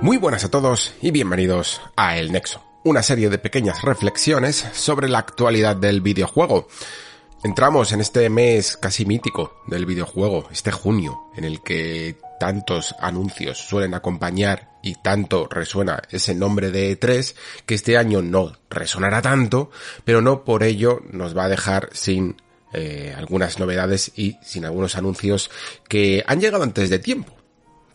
Muy buenas a todos y bienvenidos a El Nexo, una serie de pequeñas reflexiones sobre la actualidad del videojuego. Entramos en este mes casi mítico del videojuego, este junio, en el que tantos anuncios suelen acompañar y tanto resuena ese nombre de E3 que este año no resonará tanto, pero no por ello nos va a dejar sin eh, algunas novedades y sin algunos anuncios que han llegado antes de tiempo.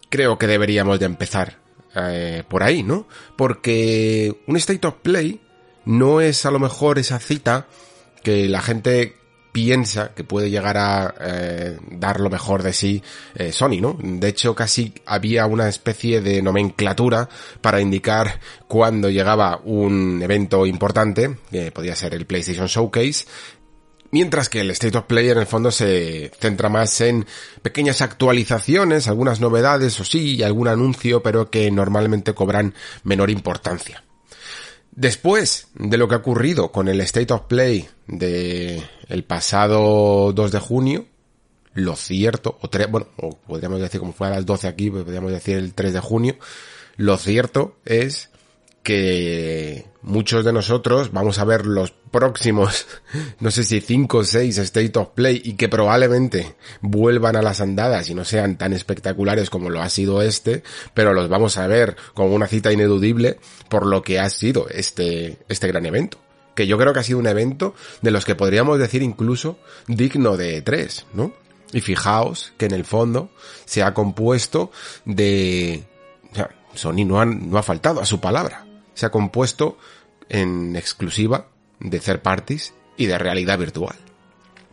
Creo que deberíamos de empezar eh, por ahí, ¿no? Porque un State of Play no es a lo mejor esa cita que la gente piensa que puede llegar a eh, dar lo mejor de sí eh, Sony, ¿no? De hecho, casi había una especie de nomenclatura para indicar cuando llegaba un evento importante, que podía ser el PlayStation Showcase, Mientras que el State of Play en el fondo se centra más en pequeñas actualizaciones, algunas novedades o sí, algún anuncio, pero que normalmente cobran menor importancia. Después de lo que ha ocurrido con el State of Play de pasado 2 de junio, lo cierto, o tres, bueno, o podríamos decir como fue a las 12 aquí, podríamos decir el 3 de junio, lo cierto es que muchos de nosotros vamos a ver los próximos, no sé si 5 o 6 State of Play y que probablemente vuelvan a las andadas y no sean tan espectaculares como lo ha sido este, pero los vamos a ver como una cita ineludible por lo que ha sido este, este gran evento. Que yo creo que ha sido un evento de los que podríamos decir incluso digno de 3, ¿no? Y fijaos que en el fondo se ha compuesto de... O sea, Sony no, han, no ha faltado a su palabra se ha compuesto en exclusiva de third parties y de realidad virtual.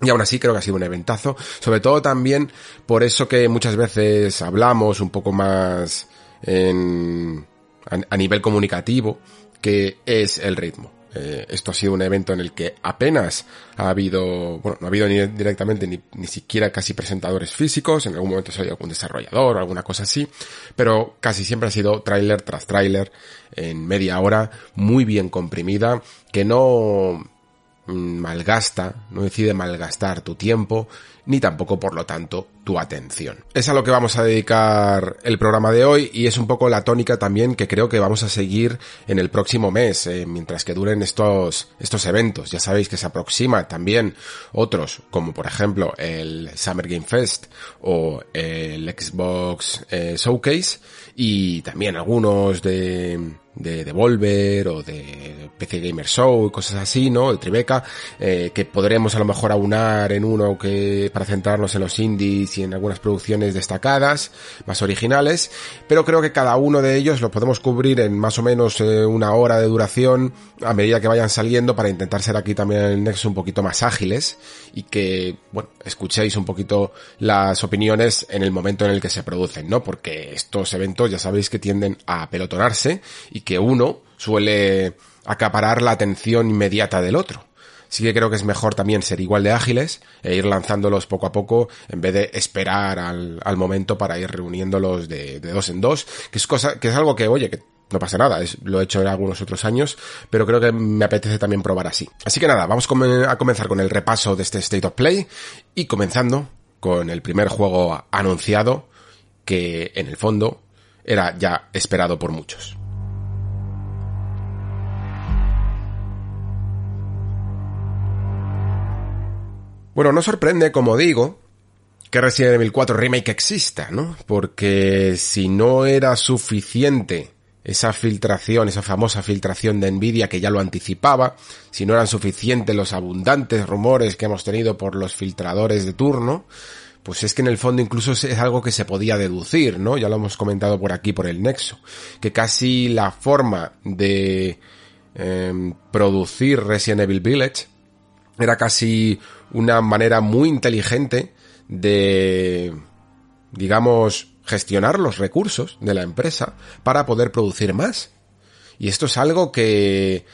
Y aún así creo que ha sido un eventazo, sobre todo también por eso que muchas veces hablamos un poco más en, a nivel comunicativo, que es el ritmo. Eh, esto ha sido un evento en el que apenas ha habido, bueno, no ha habido ni directamente ni, ni siquiera casi presentadores físicos, en algún momento ha habido algún desarrollador o alguna cosa así, pero casi siempre ha sido tráiler tras tráiler en media hora, muy bien comprimida, que no malgasta, no decide malgastar tu tiempo, ni tampoco, por lo tanto, tu atención. Es a lo que vamos a dedicar el programa de hoy y es un poco la tónica también que creo que vamos a seguir en el próximo mes, eh, mientras que duren estos, estos eventos. Ya sabéis que se aproxima también otros, como por ejemplo el Summer Game Fest o el Xbox eh, Showcase y también algunos de de Devolver o de PC Gamer Show y cosas así, ¿no? El Tribeca, eh, que podremos a lo mejor aunar en uno que para centrarnos en los indies y en algunas producciones destacadas, más originales, pero creo que cada uno de ellos lo podemos cubrir en más o menos eh, una hora de duración a medida que vayan saliendo para intentar ser aquí también en el Nexo un poquito más ágiles y que, bueno, escuchéis un poquito las opiniones en el momento en el que se producen, ¿no? Porque estos eventos ya sabéis que tienden a pelotonarse y que uno suele acaparar la atención inmediata del otro. Sí que creo que es mejor también ser igual de ágiles e ir lanzándolos poco a poco en vez de esperar al, al momento para ir reuniéndolos de, dos en dos, que es cosa, que es algo que, oye, que no pasa nada, es, lo he hecho en algunos otros años, pero creo que me apetece también probar así. Así que nada, vamos a comenzar con el repaso de este State of Play y comenzando con el primer juego anunciado que en el fondo era ya esperado por muchos. Bueno, no sorprende, como digo, que Resident Evil 4 Remake exista, ¿no? Porque si no era suficiente esa filtración, esa famosa filtración de Nvidia que ya lo anticipaba, si no eran suficientes los abundantes rumores que hemos tenido por los filtradores de turno, pues es que en el fondo incluso es algo que se podía deducir, ¿no? Ya lo hemos comentado por aquí, por el nexo, que casi la forma de eh, producir Resident Evil Village era casi una manera muy inteligente de, digamos, gestionar los recursos de la empresa para poder producir más. Y esto es algo que,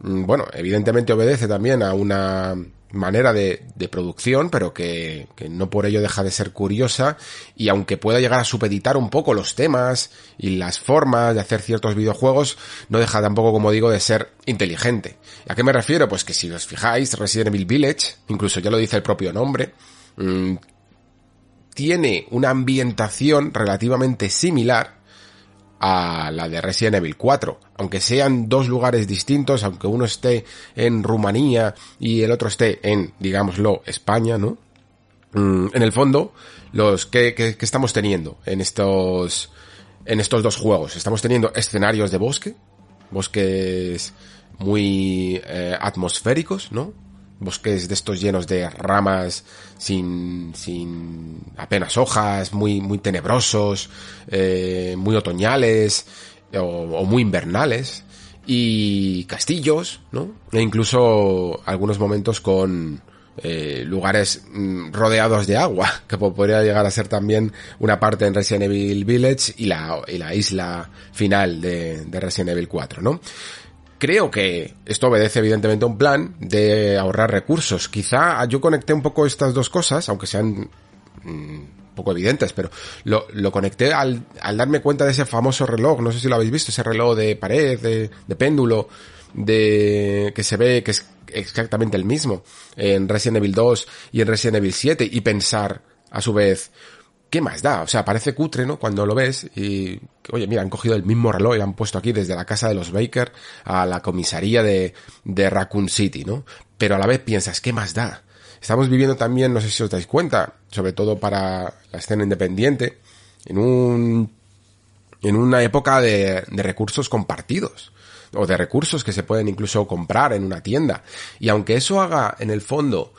mm, bueno, evidentemente obedece también a una manera de, de producción, pero que, no por ello deja de ser curiosa y aunque pueda llegar a supeditar un poco los temas y las formas de hacer ciertos videojuegos, no deja tampoco, como digo, de ser inteligente. ¿A qué me refiero? Pues que si os fijáis, Resident Evil Village, incluso ya lo dice el propio nombre, mmm, tiene una ambientación relativamente similar a la de Resident Evil 4. Aunque sean dos lugares distintos, aunque uno esté en Rumanía y el otro esté en, digámoslo, España, ¿no? Mm, en el fondo, los que, que, estamos teniendo en estos, en estos dos juegos. Estamos teniendo escenarios de bosque, bosques muy eh, atmosféricos, ¿no? Bosques de estos llenos de ramas sin, sin apenas hojas, muy, muy tenebrosos, eh, muy otoñales o, muy invernales. Y castillos, ¿no? E incluso algunos momentos con eh, lugares mm, rodeados de agua, que podría llegar a ser también una parte en Resident Evil Village y la, y la isla final de, de Resident Evil 4, ¿no? Creo que esto obedece evidentemente a un plan de ahorrar recursos. Quizá yo conecté un poco estas dos cosas, aunque sean mmm, poco evidentes, pero lo, conecté al, al, darme cuenta de ese famoso reloj, no sé si lo habéis visto, ese reloj de pared, de, de péndulo, de que se ve que es exactamente el mismo en Resident Evil 2 y en Resident Evil 7 y pensar a su vez, ¿qué más da? O sea, parece cutre, ¿no? Cuando lo ves y, oye, mira, han cogido el mismo reloj y lo han puesto aquí desde la casa de los Baker a la comisaría de, de Raccoon City, ¿no? Pero a la vez piensas, ¿qué más da? Estamos viviendo también, no sé si os dais cuenta, sobre todo para la escena independiente, en un, en una época de, de recursos compartidos o de recursos que se pueden incluso comprar en una tienda. Y aunque eso haga en el fondo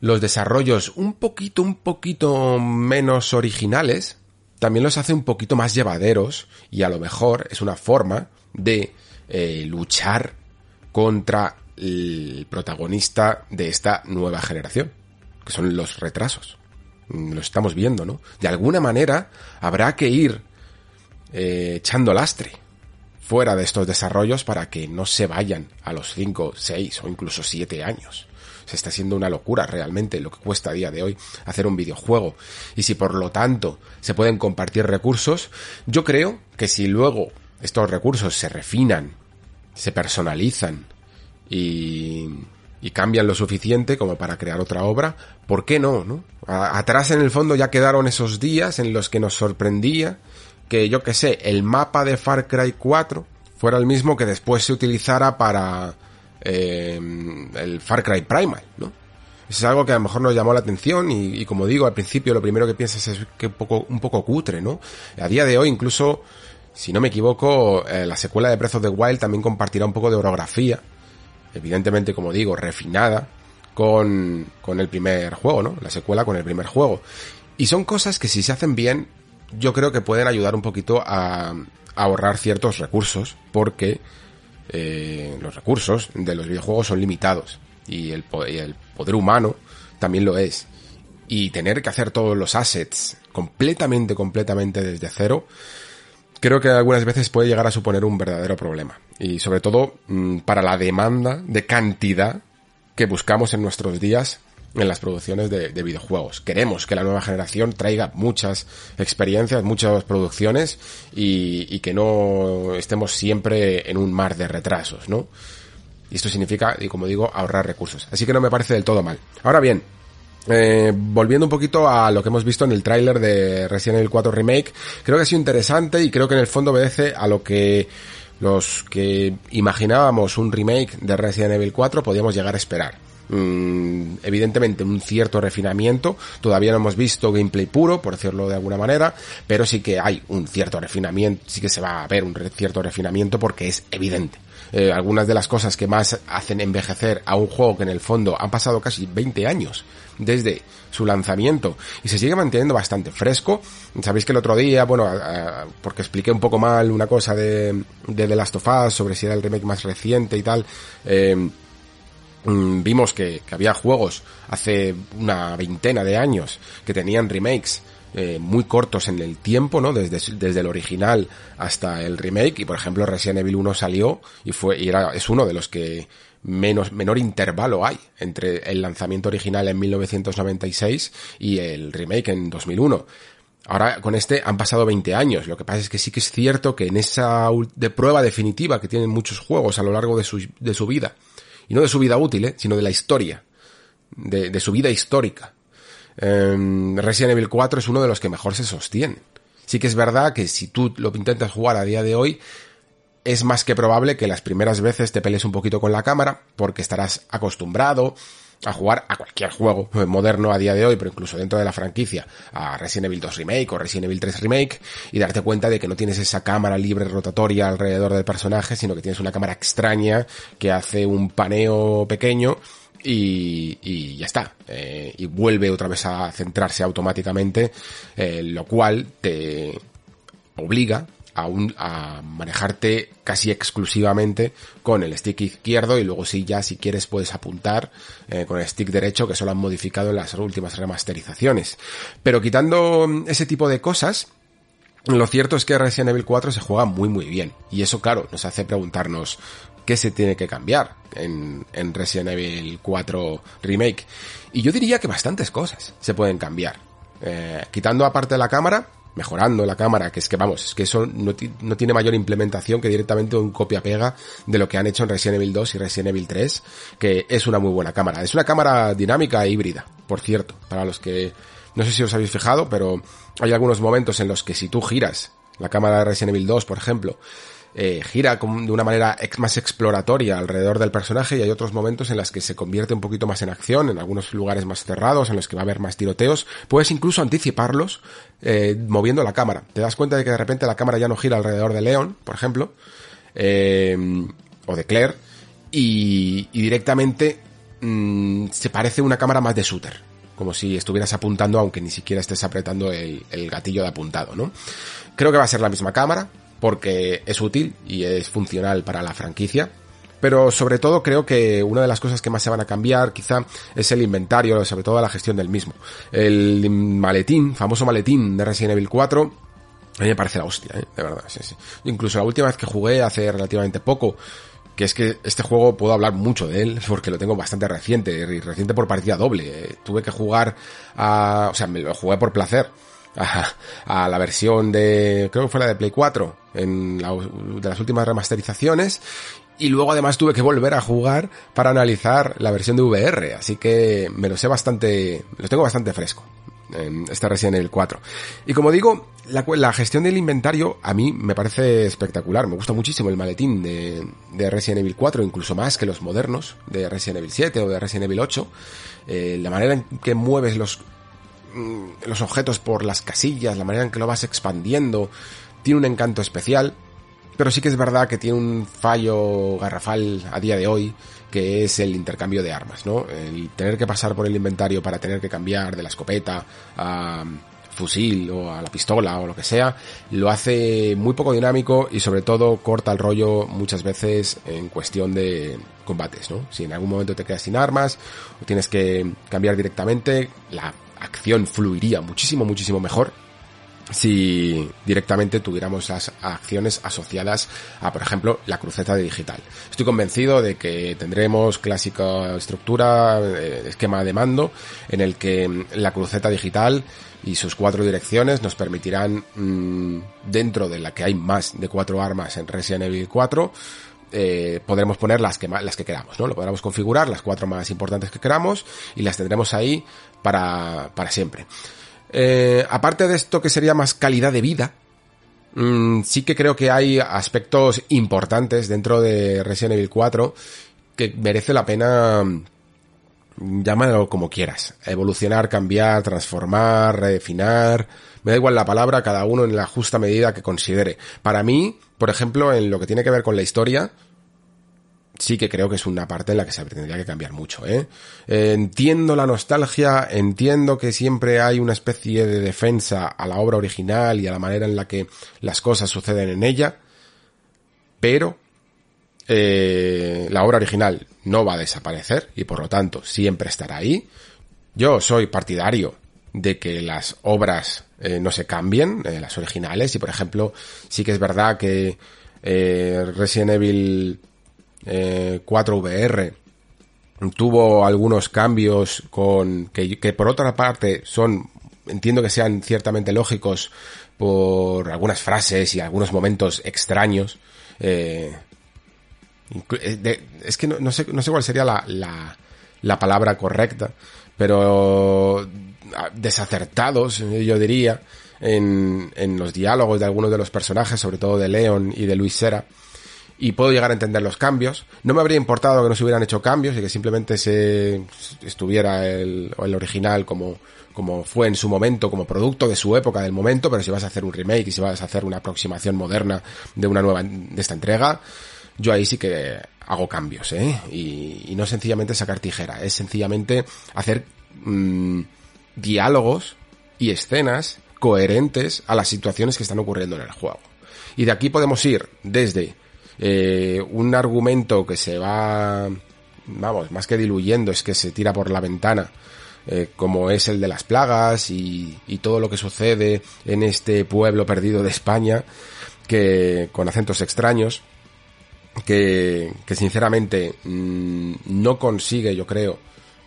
los desarrollos un poquito, un poquito menos originales, también los hace un poquito más llevaderos y a lo mejor es una forma de eh, luchar contra el protagonista de esta nueva generación, que son los retrasos. Lo estamos viendo, ¿no? De alguna manera habrá que ir eh, echando lastre fuera de estos desarrollos para que no se vayan a los 5, 6 o incluso 7 años. Se está haciendo una locura realmente lo que cuesta a día de hoy hacer un videojuego. Y si por lo tanto se pueden compartir recursos, yo creo que si luego estos recursos se refinan, se personalizan y, y cambian lo suficiente como para crear otra obra, ¿por qué no? no? Atrás en el fondo ya quedaron esos días en los que nos sorprendía que yo que sé, el mapa de Far Cry 4 fuera el mismo que después se utilizara para eh, el Far Cry Primal, ¿no? Es algo que a lo mejor nos llamó la atención y, y, como digo, al principio lo primero que piensas es que un poco, un poco cutre, ¿no? A día de hoy incluso, si no me equivoco, eh, la secuela de Breath of the Wild también compartirá un poco de orografía, evidentemente, como digo, refinada con, con el primer juego, ¿no? La secuela con el primer juego. Y son cosas que si se hacen bien, yo creo que pueden ayudar un poquito a, a ahorrar ciertos recursos, porque eh, los recursos de los videojuegos son limitados y el, y el poder humano también lo es. Y tener que hacer todos los assets completamente, completamente desde cero, creo que algunas veces puede llegar a suponer un verdadero problema. Y sobre todo mmm, para la demanda de cantidad que buscamos en nuestros días en las producciones de, de, videojuegos. Queremos que la nueva generación traiga muchas experiencias, muchas producciones y, y, que no estemos siempre en un mar de retrasos, ¿no? Y esto significa, y como digo, ahorrar recursos. Así que no me parece del todo mal. Ahora bien, eh, volviendo un poquito a lo que hemos visto en el tráiler de Resident Evil 4 Remake, creo que ha sido interesante y creo que en el fondo obedece a lo que los que imaginábamos un remake de Resident Evil 4 podíamos llegar a esperar mmm, evidentemente un cierto refinamiento. Todavía no hemos visto gameplay puro, por decirlo de alguna manera, pero sí que hay un cierto refinamiento, sí que se va a ver un cierto refinamiento porque es evidente. Eh, algunas de las cosas que más hacen envejecer a un juego que en el fondo han pasado casi 20 años desde su lanzamiento y se sigue manteniendo bastante fresco. Sabéis que el otro día, bueno, porque expliqué un poco mal una cosa de, de The Last of Us sobre si era el remake más reciente y tal, eh, mm, vimos que, había juegos hace una veintena de años que tenían remakes eh, muy cortos en el tiempo, ¿no? Desde, desde el original hasta el remake. Y por ejemplo, Resident Evil 1 salió y fue, y era, es uno de los que menos, menor intervalo hay entre el lanzamiento original en 1996 y el remake en 2001. Ahora con este han pasado 20 años. Lo que pasa es que sí que es cierto que en esa de prueba definitiva que tienen muchos juegos a lo largo de su, de su vida, y no de su vida útil, ¿eh? sino de la historia, de, su vida histórica, eh, Resident Evil 4 es uno de los que mejor se sostiene. Sí que es verdad que si tú lo intentas jugar a día de hoy, es más que probable que las primeras veces te pelees un poquito con la cámara, porque estarás acostumbrado a jugar a cualquier juego moderno a día de hoy, pero incluso dentro de la franquicia, a Resident Evil 2 Remake o Resident Evil 3 Remake, y darte cuenta de que no tienes esa cámara libre rotatoria alrededor del personaje, sino que tienes una cámara extraña que hace un paneo pequeño y, y ya está. Eh, y vuelve otra vez a centrarse automáticamente, eh, lo cual te obliga a, un, a manejarte casi exclusivamente con el stick izquierdo y luego si ya si quieres puedes apuntar eh, con el stick derecho que solo han modificado en las últimas remasterizaciones. Pero quitando ese tipo de cosas, lo cierto es que Resident Evil 4 se juega muy muy bien. Y eso, claro, nos hace preguntarnos qué se tiene que cambiar en, en Resident Evil 4 Remake. Y yo diría que bastantes cosas se pueden cambiar. Eh, quitando aparte la cámara, mejorando la cámara, que es que vamos, es que eso no, no tiene mayor implementación que directamente un copia-pega de lo que han hecho en Resident Evil 2 y Resident Evil 3, que es una muy buena cámara. Es una cámara dinámica e híbrida, por cierto, para los que no sé si os habéis fijado, pero hay algunos momentos en los que si tú giras la cámara de Resident Evil 2, por ejemplo, eh, gira de una manera más exploratoria alrededor del personaje y hay otros momentos en los que se convierte un poquito más en acción, en algunos lugares más cerrados, en los que va a haber más tiroteos. Puedes incluso anticiparlos eh, moviendo la cámara. Te das cuenta de que de repente la cámara ya no gira alrededor de Leon, por ejemplo, eh, o de Claire, y, directamente mm, se parece una cámara más de shooter como si estuvieras apuntando aunque ni siquiera estés apretando el, el, gatillo de apuntado, ¿no? Creo que va a ser la misma cámara, porque es útil y es funcional para la franquicia. Pero sobre todo creo que una de las cosas que más se van a cambiar quizá es el inventario, sobre todo la gestión del mismo. El maletín, famoso maletín de Resident Evil 4, a mí me parece la hostia, ¿eh? de verdad. Sí, sí. Incluso la última vez que jugué hace relativamente poco, que es que este juego puedo hablar mucho de él porque lo tengo bastante reciente, y reciente por partida doble. Eh, tuve que jugar a, o sea, me lo jugué por placer a, la versión de, creo que fue la de Play 4, en la, de las últimas remasterizaciones. Y luego además tuve que volver a jugar para analizar la versión de VR, así que me lo sé bastante, lo tengo bastante fresco. En esta Resident Evil 4. Y como digo, la, la, gestión del inventario a mí me parece espectacular. Me gusta muchísimo el maletín de, de, Resident Evil 4, incluso más que los modernos de Resident Evil 7 o de Resident Evil 8. Eh, la manera en que mueves los los objetos por las casillas, la manera en que lo vas expandiendo, tiene un encanto especial, pero sí que es verdad que tiene un fallo garrafal a día de hoy, que es el intercambio de armas, ¿no? El tener que pasar por el inventario para tener que cambiar de la escopeta a fusil o a la pistola o lo que sea, lo hace muy poco dinámico y sobre todo corta el rollo muchas veces en cuestión de combates, ¿no? Si en algún momento te quedas sin armas o tienes que cambiar directamente, la acción fluiría muchísimo, muchísimo mejor si directamente tuviéramos las acciones asociadas a, por ejemplo, la cruceta de digital. Estoy convencido de que tendremos clásica estructura, eh, esquema de mando, en el que la cruceta digital y sus cuatro direcciones nos permitirán, mm, dentro de la que hay más de cuatro armas en Resident Evil 4, eh, podremos poner las que, las que queramos, ¿no? Lo podremos configurar, las cuatro más importantes que queramos, y las tendremos ahí para, para siempre. Eh, aparte de esto que sería más calidad de vida, mm, sí que creo que hay aspectos importantes dentro de Resident Evil 4 que merece la pena mm, llámalo como quieras. Evolucionar, cambiar, transformar, refinar. Me da igual la palabra, cada uno en la justa medida que considere. Para mí, por ejemplo, en lo que tiene que ver con la historia, sí que creo que es una parte en la que se tendría que cambiar mucho, ¿eh? Entiendo la nostalgia, entiendo que siempre hay una especie de defensa a la obra original y a la manera en la que las cosas suceden en ella, pero eh, la obra original no va a desaparecer y por lo tanto siempre estará ahí. Yo soy partidario de que las obras eh, no se cambien, eh, las originales, y por ejemplo, sí que es verdad que Resident Evil 4 VR tuvo algunos cambios con que, que por otra parte son entiendo que sean ciertamente lógicos por algunas frases y algunos momentos extraños es que no, sé, no sé cuál sería la, la, palabra correcta, pero ah, desacertados, yo diría, en, en los diálogos de algunos de los personajes, sobre todo de Leon y de Luis Sera, y puedo llegar a entender los cambios. No me habría importado que no se hubieran hecho cambios y que simplemente se estuviera el, el original como, como fue en su momento, como producto de su época, del momento, pero si vas a hacer un remake y si vas a hacer una aproximación moderna de una nueva, de esta entrega, yo ahí sí que hago cambios, ¿eh? Y, no sencillamente sacar tijera, es sencillamente hacer mm, diálogos y escenas coherentes a las situaciones que están ocurriendo en el juego. Y de aquí podemos ir desde eh, un argumento que se va, vamos, más que diluyendo, es que se tira por la ventana eh, como es el de las plagas y, todo lo que sucede en este pueblo perdido de España, que con acentos extraños, que, sinceramente mm, no consigue, yo creo,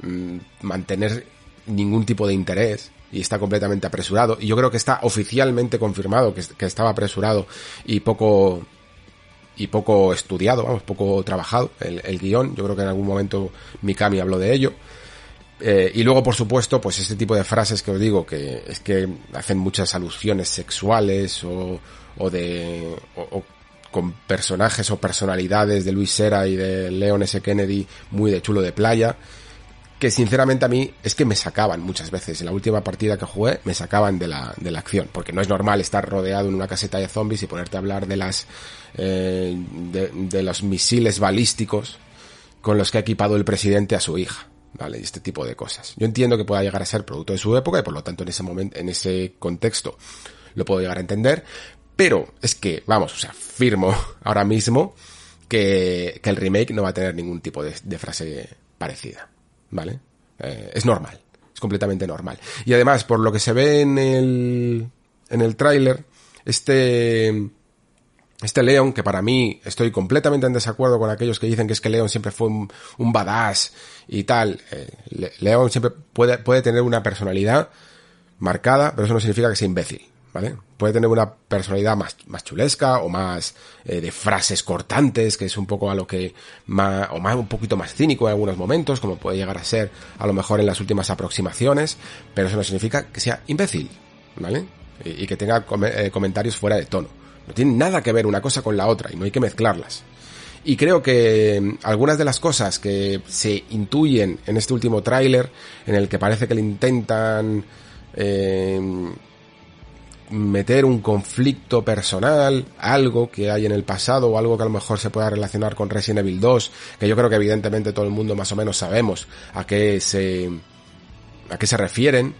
mm, mantener ningún tipo de interés y está completamente apresurado. Y yo creo que está oficialmente confirmado que, estaba apresurado y poco y poco estudiado, vamos, poco trabajado el, el guion. Yo creo que en algún momento Mikami habló de ello. Eh, y luego, por supuesto, pues este tipo de frases que os digo, que es que hacen muchas alusiones sexuales o, o de, con personajes o personalidades de Luis Sera y de Leon S. Kennedy muy de chulo de playa, que sinceramente a mí es que me sacaban muchas veces. En la última partida que jugué me sacaban de la, de la acción, porque no es normal estar rodeado en una caseta de zombies y ponerte a hablar de las, eh, de, los misiles balísticos con los que ha equipado el presidente a su hija. ¿vale? Y este tipo de cosas. Yo entiendo que pueda llegar a ser producto de su época y por lo tanto en ese momento, en ese contexto lo puedo llegar a entender, pero es que, vamos, o sea, firmo ahora mismo que, que el remake no va a tener ningún tipo de, frase parecida, ¿vale? Eh, es normal, es completamente normal. Y además, por lo que se ve en el, en el tráiler, este, este Leon, que para mí estoy completamente en desacuerdo con aquellos que dicen que es que Leon siempre fue un, un badass y tal. Eh, Leon siempre puede, puede tener una personalidad marcada, pero eso no significa que sea imbécil, ¿vale? Puede tener una personalidad más, más chulesca o más eh, de frases cortantes, que es un poco a lo que más, o más un poquito más cínico en algunos momentos, como puede llegar a ser a lo mejor en las últimas aproximaciones, pero eso no significa que sea imbécil, ¿vale? Y, que tenga eh, comentarios fuera de tono. No tienen nada que ver una cosa con la otra y no hay que mezclarlas. Y creo que mm, algunas de las cosas que se intuyen en este último tráiler, en el que parece que le intentan eh, meter un conflicto personal, algo que hay en el pasado o algo que a lo mejor se pueda relacionar con Resident Evil 2, que yo creo que evidentemente todo el mundo más o menos sabemos a qué se a qué se refieren,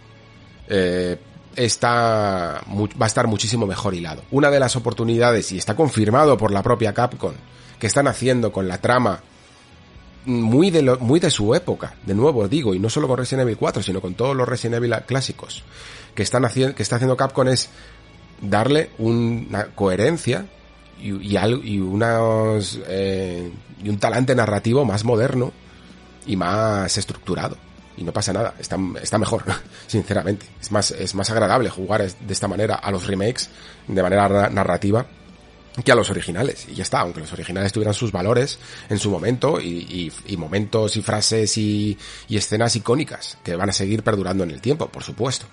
eh, está, va a estar muchísimo mejor hilado. Una de las oportunidades, y está confirmado por la propia Capcom, que están haciendo con la trama muy de, lo, muy de su época, de nuevo digo, y no solo con Resident Evil 4, sino con todos los Resident Evil clásicos, que están haciendo, que está haciendo Capcom es darle una coherencia y, eh, y un talante narrativo más moderno y más estructurado y no pasa nada, está, está mejor, sinceramente. Es más, es más agradable jugar de esta manera a los remakes de manera narrativa que a los originales. Y ya está, aunque los originales tuvieran sus valores en su momento y, momentos y frases y escenas icónicas que van a seguir perdurando en el tiempo, por supuesto.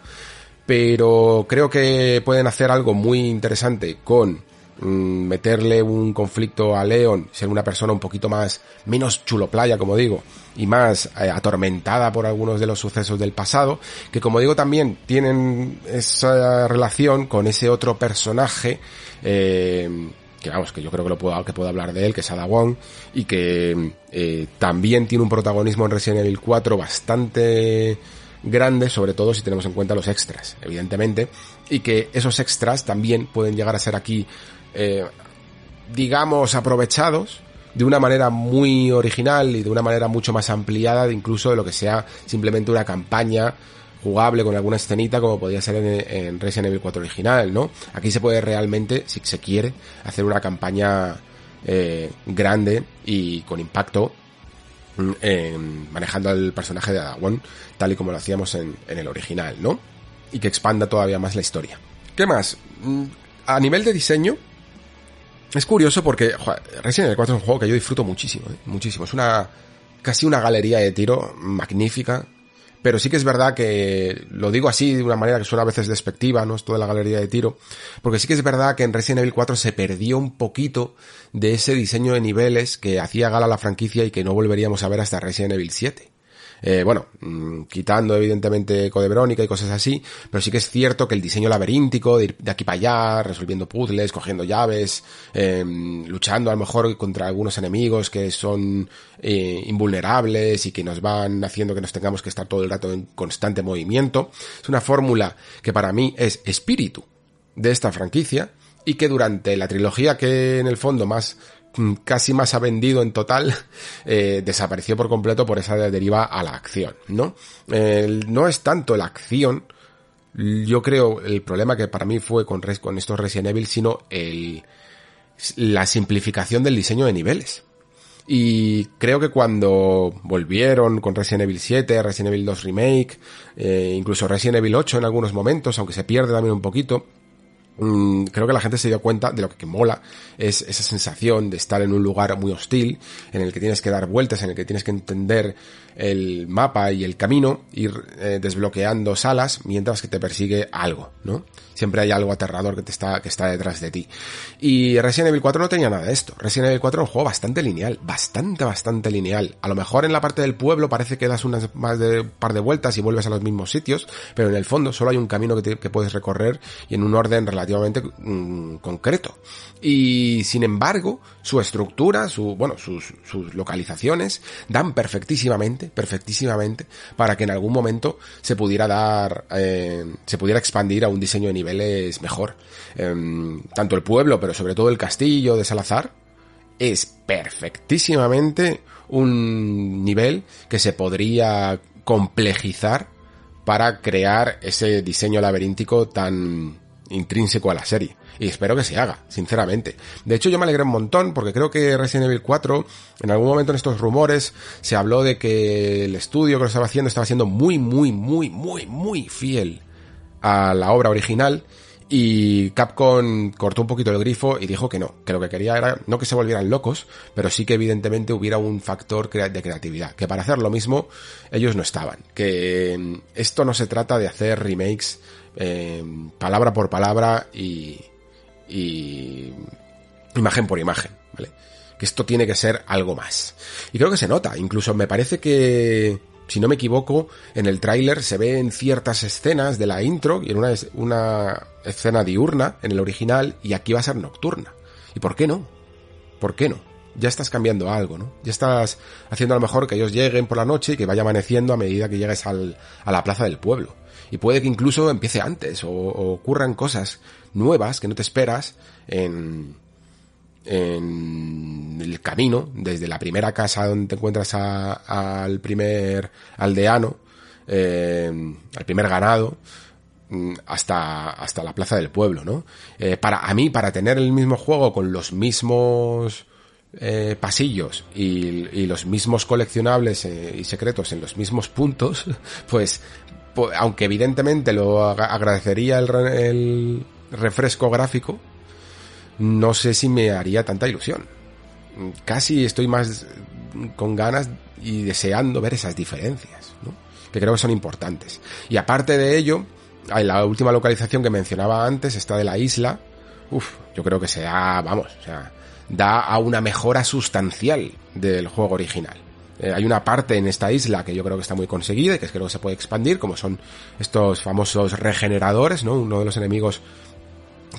Pero creo que pueden hacer algo muy interesante con Mm, meterle un conflicto a Leon, ser una persona un poquito más, menos chulo playa, como digo, y más eh, atormentada por algunos de los sucesos del pasado, que como digo también tienen esa relación con ese otro personaje, eh, que vamos, que yo creo que lo puedo, que puedo hablar de él, que es Ada Wong, y que eh, también tiene un protagonismo en Resident Evil 4 bastante grande, sobre todo si tenemos en cuenta los extras, evidentemente, y que esos extras también pueden llegar a ser aquí eh, digamos, aprovechados de una manera muy original y de una manera mucho más ampliada de incluso de lo que sea simplemente una campaña jugable con alguna escenita como podía ser en, Resident Evil 4 original, ¿no? Aquí se puede realmente, si se quiere, hacer una campaña eh, grande y con impacto mm, manejando al personaje de Adawan tal y como lo hacíamos en, el original, ¿no? Y que expanda todavía más la historia. ¿Qué más? Mm, a nivel de diseño, es curioso porque Resident Evil 4 es un juego que yo disfruto muchísimo, ¿eh? muchísimo. Es una casi una galería de tiro magnífica, pero sí que es verdad que lo digo así de una manera que suena a veces despectiva, no es toda la galería de tiro, porque sí que es verdad que en Resident Evil 4 se perdió un poquito de ese diseño de niveles que hacía gala la franquicia y que no volveríamos a ver hasta Resident Evil 7. Eh, bueno, mm, quitando evidentemente Code Verónica y cosas así, pero sí que es cierto que el diseño laberíntico, de ir de aquí para allá, resolviendo puzzles, cogiendo llaves, em, luchando a lo mejor contra algunos enemigos que son eh, invulnerables y que nos van haciendo que nos tengamos que estar todo el rato en constante movimiento, es una fórmula que para mí es espíritu de esta franquicia y que durante la trilogía que en el fondo más casi más ha vendido en total, eh, desapareció por completo por esa deriva a la acción, ¿no? no es tanto la acción, yo creo el problema que para mí fue con, con estos Resident Evil, sino el, la simplificación del diseño de niveles. Y creo que cuando volvieron con Resident Evil 7, Resident Evil 2 Remake, eh, incluso Resident Evil 8 en algunos momentos, aunque se pierde también un poquito, Mm, creo que la gente se dio cuenta de lo que, mola es esa sensación de estar en un lugar muy hostil, en el que tienes que dar vueltas, en el que tienes que entender el mapa y el camino, ir eh, desbloqueando salas mientras que te persigue algo, ¿no? Siempre hay algo aterrador que te está, que está detrás de ti. Y Resident Evil 4 no tenía nada de esto. Resident Evil 4 es un juego bastante lineal, bastante, bastante lineal. A lo mejor en la parte del pueblo parece que das unas más de par de vueltas y vuelves a los mismos sitios, pero en el fondo solo hay un camino que, que puedes recorrer y en un orden relativamente mm, concreto. Y sin embargo, su estructura, su, bueno, sus, sus localizaciones dan perfectísimamente perfectísimamente, para que en algún momento se pudiera dar, eh, se pudiera expandir a un diseño de niveles mejor. Em, tanto el pueblo, pero sobre todo el castillo de Salazar, es perfectísimamente un nivel que se podría complejizar para crear ese diseño laberíntico tan intrínseco a la serie. Y espero que se haga, sinceramente. De hecho, yo me alegré un montón porque creo que Resident Evil 4, en algún momento en estos rumores, se habló de que el estudio que lo estaba haciendo estaba siendo muy, muy, muy, muy, muy fiel a la obra original. Y Capcom cortó un poquito el grifo y dijo que no, que lo que quería era no que se volvieran locos, pero sí que evidentemente hubiera un factor de creatividad, que para hacer lo mismo ellos no estaban, que mm, esto no se trata de hacer remakes eh, palabra por palabra y, y imagen por imagen, ¿vale? Que esto tiene que ser algo más. Y creo que se nota, incluso me parece que, si no me equivoco, en el tráiler se ven ciertas escenas de la intro y en una, escena diurna en el original y aquí va a ser nocturna. ¿Y por qué no? ¿Por qué no? Ya estás cambiando algo, ¿no? Ya estás haciendo a lo mejor que ellos lleguen por la noche y que vaya amaneciendo a medida que llegues al, a la plaza del pueblo. Y puede que incluso empiece antes o, ocurran cosas nuevas que no te esperas en, en el camino, desde la primera casa donde te encuentras al primer aldeano, eh, al primer ganado, mm, hasta, hasta la plaza del pueblo, ¿no? Eh, para, a mí, para tener el mismo juego con los mismos eh, pasillos y, los mismos coleccionables y secretos en los mismos puntos, pues aunque evidentemente lo agradecería el, refresco gráfico, no sé si me haría tanta ilusión. Casi estoy más con ganas y deseando ver esas diferencias, que creo que son importantes. Y aparte de ello, la última localización que mencionaba antes, esta de la isla, uff, yo creo que se da, vamos, o sea, da a una mejora sustancial del juego original. Eh, hay una parte en esta isla que yo creo que está muy conseguida y que creo que se puede expandir, como son estos famosos regeneradores, ¿no? Uno de los enemigos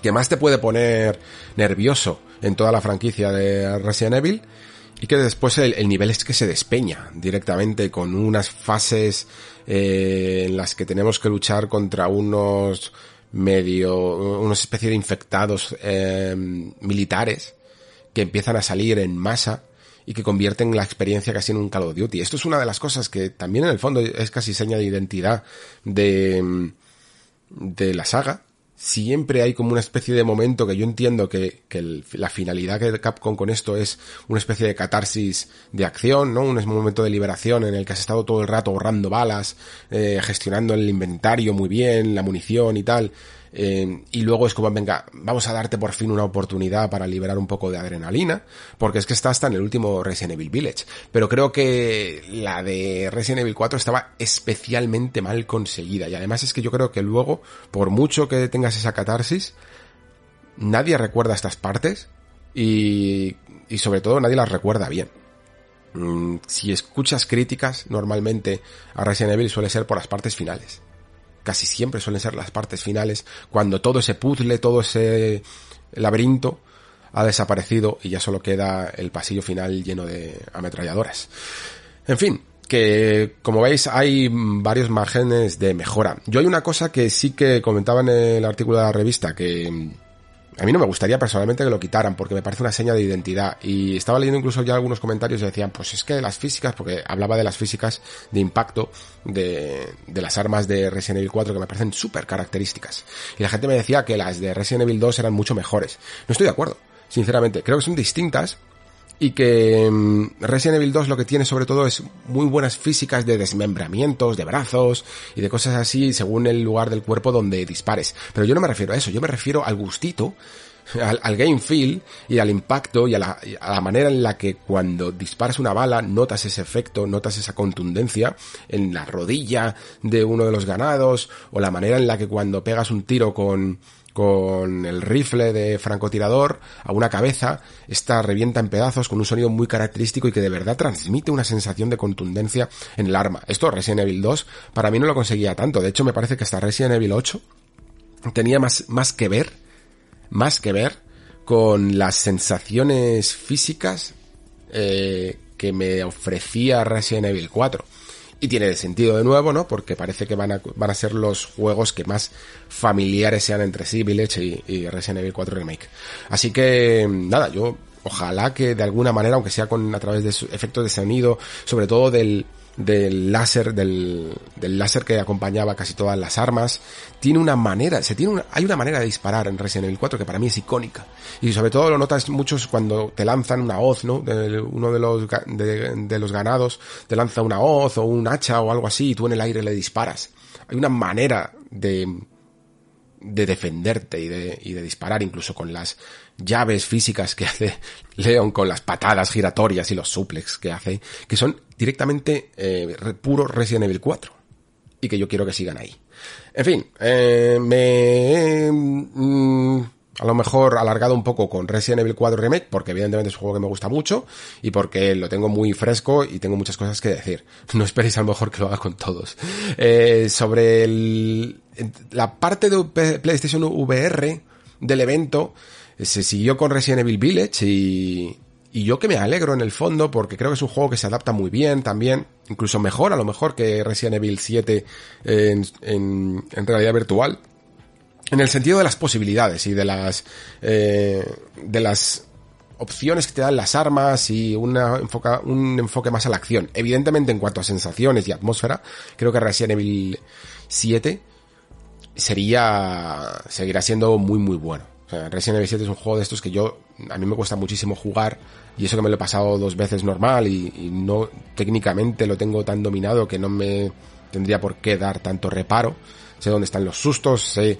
que más te puede poner nervioso en toda la franquicia de Resident Evil y que después el, nivel es que se despeña directamente con unas fases eh, en las que tenemos que luchar contra unos medio, una especie de infectados eh, militares que empiezan a salir en masa y que convierten la experiencia casi en un Call of Duty. Esto es una de las cosas que también en el fondo es casi seña de identidad de, de la saga, siempre hay como una especie de momento que yo entiendo que, que la finalidad de Capcom con esto es una especie de catarsis de acción, ¿no? Un momento de liberación en el que has estado todo el rato ahorrando balas, eh, gestionando el inventario muy bien, la munición y tal. Eh, y luego es como, venga, vamos a darte por fin una oportunidad para liberar un poco de adrenalina, porque es que está hasta en el último Resident Evil Village. Pero creo que la de Resident Evil 4 estaba especialmente mal conseguida. Y además es que yo creo que luego, por mucho que tengas esa catarsis, nadie recuerda estas partes y, y sobre todo nadie las recuerda bien. Mm, si escuchas críticas, normalmente a Resident Evil suele ser por las partes finales casi siempre suelen ser las partes finales, cuando todo ese puzzle, todo ese laberinto ha desaparecido y ya solo queda el pasillo final lleno de ametralladoras. En fin, que como veis hay varios márgenes de mejora. Yo hay una cosa que sí que comentaba en el artículo de la revista que a mí no me gustaría personalmente que lo quitaran porque me parece una seña de identidad. Y estaba leyendo incluso ya algunos comentarios y decían, pues es que las físicas, porque hablaba de las físicas de impacto de, de las armas de Resident Evil 4 que me parecen súper características. Y la gente me decía que las de Resident Evil 2 eran mucho mejores. No estoy de acuerdo, sinceramente. Creo que son distintas, y que mm, Resident Evil 2 lo que tiene sobre todo es muy buenas físicas de desmembramientos, de brazos y de cosas así según el lugar del cuerpo donde dispares. Pero yo no me refiero a eso, yo me refiero al gustito, al, game feel y al impacto y a la, a la manera en la que cuando disparas una bala notas ese efecto, notas esa contundencia en la rodilla de uno de los ganados o la manera en la que cuando pegas un tiro con con el rifle de francotirador a una cabeza, esta revienta en pedazos con un sonido muy característico y que de verdad transmite una sensación de contundencia en el arma. Esto Resident Evil 2 para mí no lo conseguía tanto, de hecho me parece que hasta Resident Evil 8 tenía más, más que ver, más que ver con las sensaciones físicas eh, que me ofrecía Resident Evil 4. Y tiene sentido de nuevo, ¿no? Porque parece que van a, van a ser los juegos que más familiares sean entre sí, Village y, y Resident Evil 4 Remake. Así que, nada, yo ojalá que de alguna manera, aunque sea con a través de efectos de sonido, sobre todo del, del láser, del, del láser que acompañaba casi todas las armas. Tiene una manera, se tiene hay una manera de disparar en Resident Evil 4 que para mí es icónica. Y sobre todo lo notas muchos cuando te lanzan una hoz, ¿no? De, uno de los, de, de los ganados te lanza una hoz o un hacha o algo así y tú en el aire le disparas. Hay una manera de, de defenderte y de, y de disparar incluso con las llaves físicas que hace Leon con las patadas giratorias y los suplex que hace, que son directamente eh, puro Resident Evil 4 y que yo quiero que sigan ahí. En fin, eh, me... Mm, a lo mejor alargado un poco con Resident Evil 4 Remake, porque evidentemente es un juego que me gusta mucho y porque lo tengo muy fresco y tengo muchas cosas que decir. No esperéis a lo mejor que lo haga con todos. Eh, sobre el, la parte de PlayStation VR del evento, se siguió con Resident Evil Village y, y yo que me alegro en el fondo porque creo que es un juego que se adapta muy bien también, incluso mejor a lo mejor que Resident Evil 7 en, en, en realidad virtual en el sentido de las posibilidades y de las eh, de las opciones que te dan las armas y una enfoca, un enfoque más a la acción. Evidentemente, en cuanto a sensaciones y atmósfera, creo que Resident Evil 7 sería seguirá siendo muy muy bueno. Resident Evil 7 es un juego de estos que yo a mí me cuesta muchísimo jugar y eso que me lo he pasado dos veces normal y, y no técnicamente lo tengo tan dominado que no me tendría por qué dar tanto reparo. Sé dónde están los sustos, sé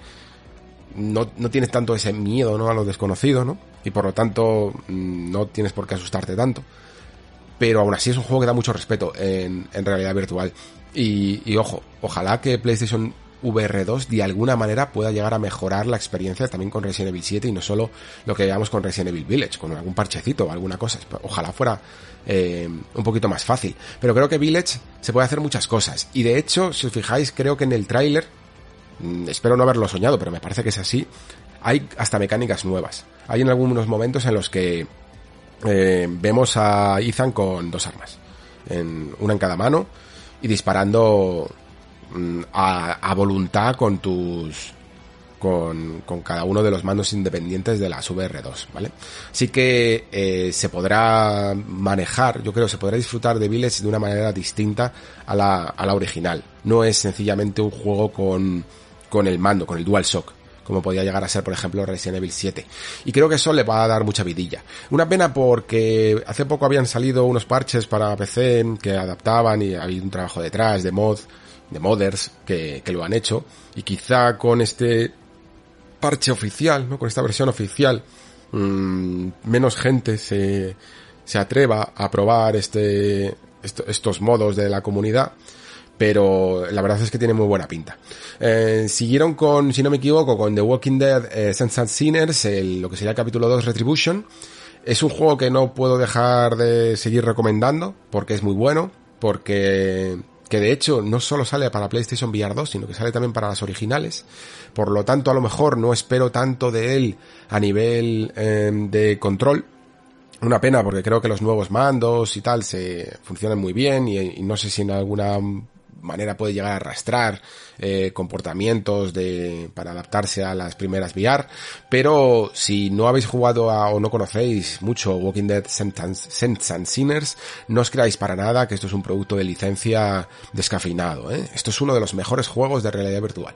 no, no tienes tanto ese miedo ¿no? a lo desconocido, ¿no? Y por lo tanto mm, no tienes por qué asustarte tanto. Pero aún así es un juego que da mucho respeto en, en realidad virtual. Y, y ojo, ojalá que PlayStation VR 2 de alguna manera pueda llegar a mejorar la experiencia también con Resident Evil 7 y no solo lo que veamos con Resident Evil Village, con algún parchecito o alguna cosa. Ojalá fuera eh, un poquito más fácil. Pero creo que Village se puede hacer muchas cosas. Y de hecho, si os fijáis, creo que en el tráiler Mm, espero no haberlo soñado, pero me parece que es así, hay hasta mecánicas nuevas. Hay en algunos momentos en los que eh, vemos a Ethan con dos armas, en, una en cada mano, y disparando a, a, voluntad con tus con, cada uno de los mandos independientes de las VR2, ¿vale? Así que eh, se podrá manejar, yo creo, se podrá disfrutar de Village de una manera distinta a la, a la original. No es sencillamente un juego con, con el mando, con el DualShock como podía llegar a ser, por ejemplo, Resident Evil 7. Y creo que eso le va a dar mucha vidilla. Una pena porque hace poco habían salido unos parches para PC que adaptaban y había un trabajo detrás de mod, de modders que, que lo han hecho. Y quizá con este parche oficial, ¿no? Con esta versión oficial, mmm, menos gente se, se atreva a probar este, estos modos de la comunidad pero la verdad es que tiene muy buena pinta. Eh, siguieron con, si no me equivoco, con The Walking Dead eh, Sense Sinners, el, lo que sería el capítulo 2 Retribution. Es un juego que no puedo dejar de seguir recomendando, porque es muy bueno, porque que de hecho no solo sale para PlayStation VR 2, sino que sale también para las originales. Por lo tanto, a lo mejor no espero tanto de él a nivel eh, de control, una pena porque creo que los nuevos mandos y tal se funcionan muy bien y, no sé si en alguna manera puede llegar a arrastrar eh, comportamientos de, para adaptarse a las primeras VR, pero si no habéis jugado a, o no conocéis mucho Walking Dead Saints and Sinners, no os creáis para nada que esto es un producto de licencia descafeinado. ¿eh? Esto es uno de los mejores juegos de realidad virtual.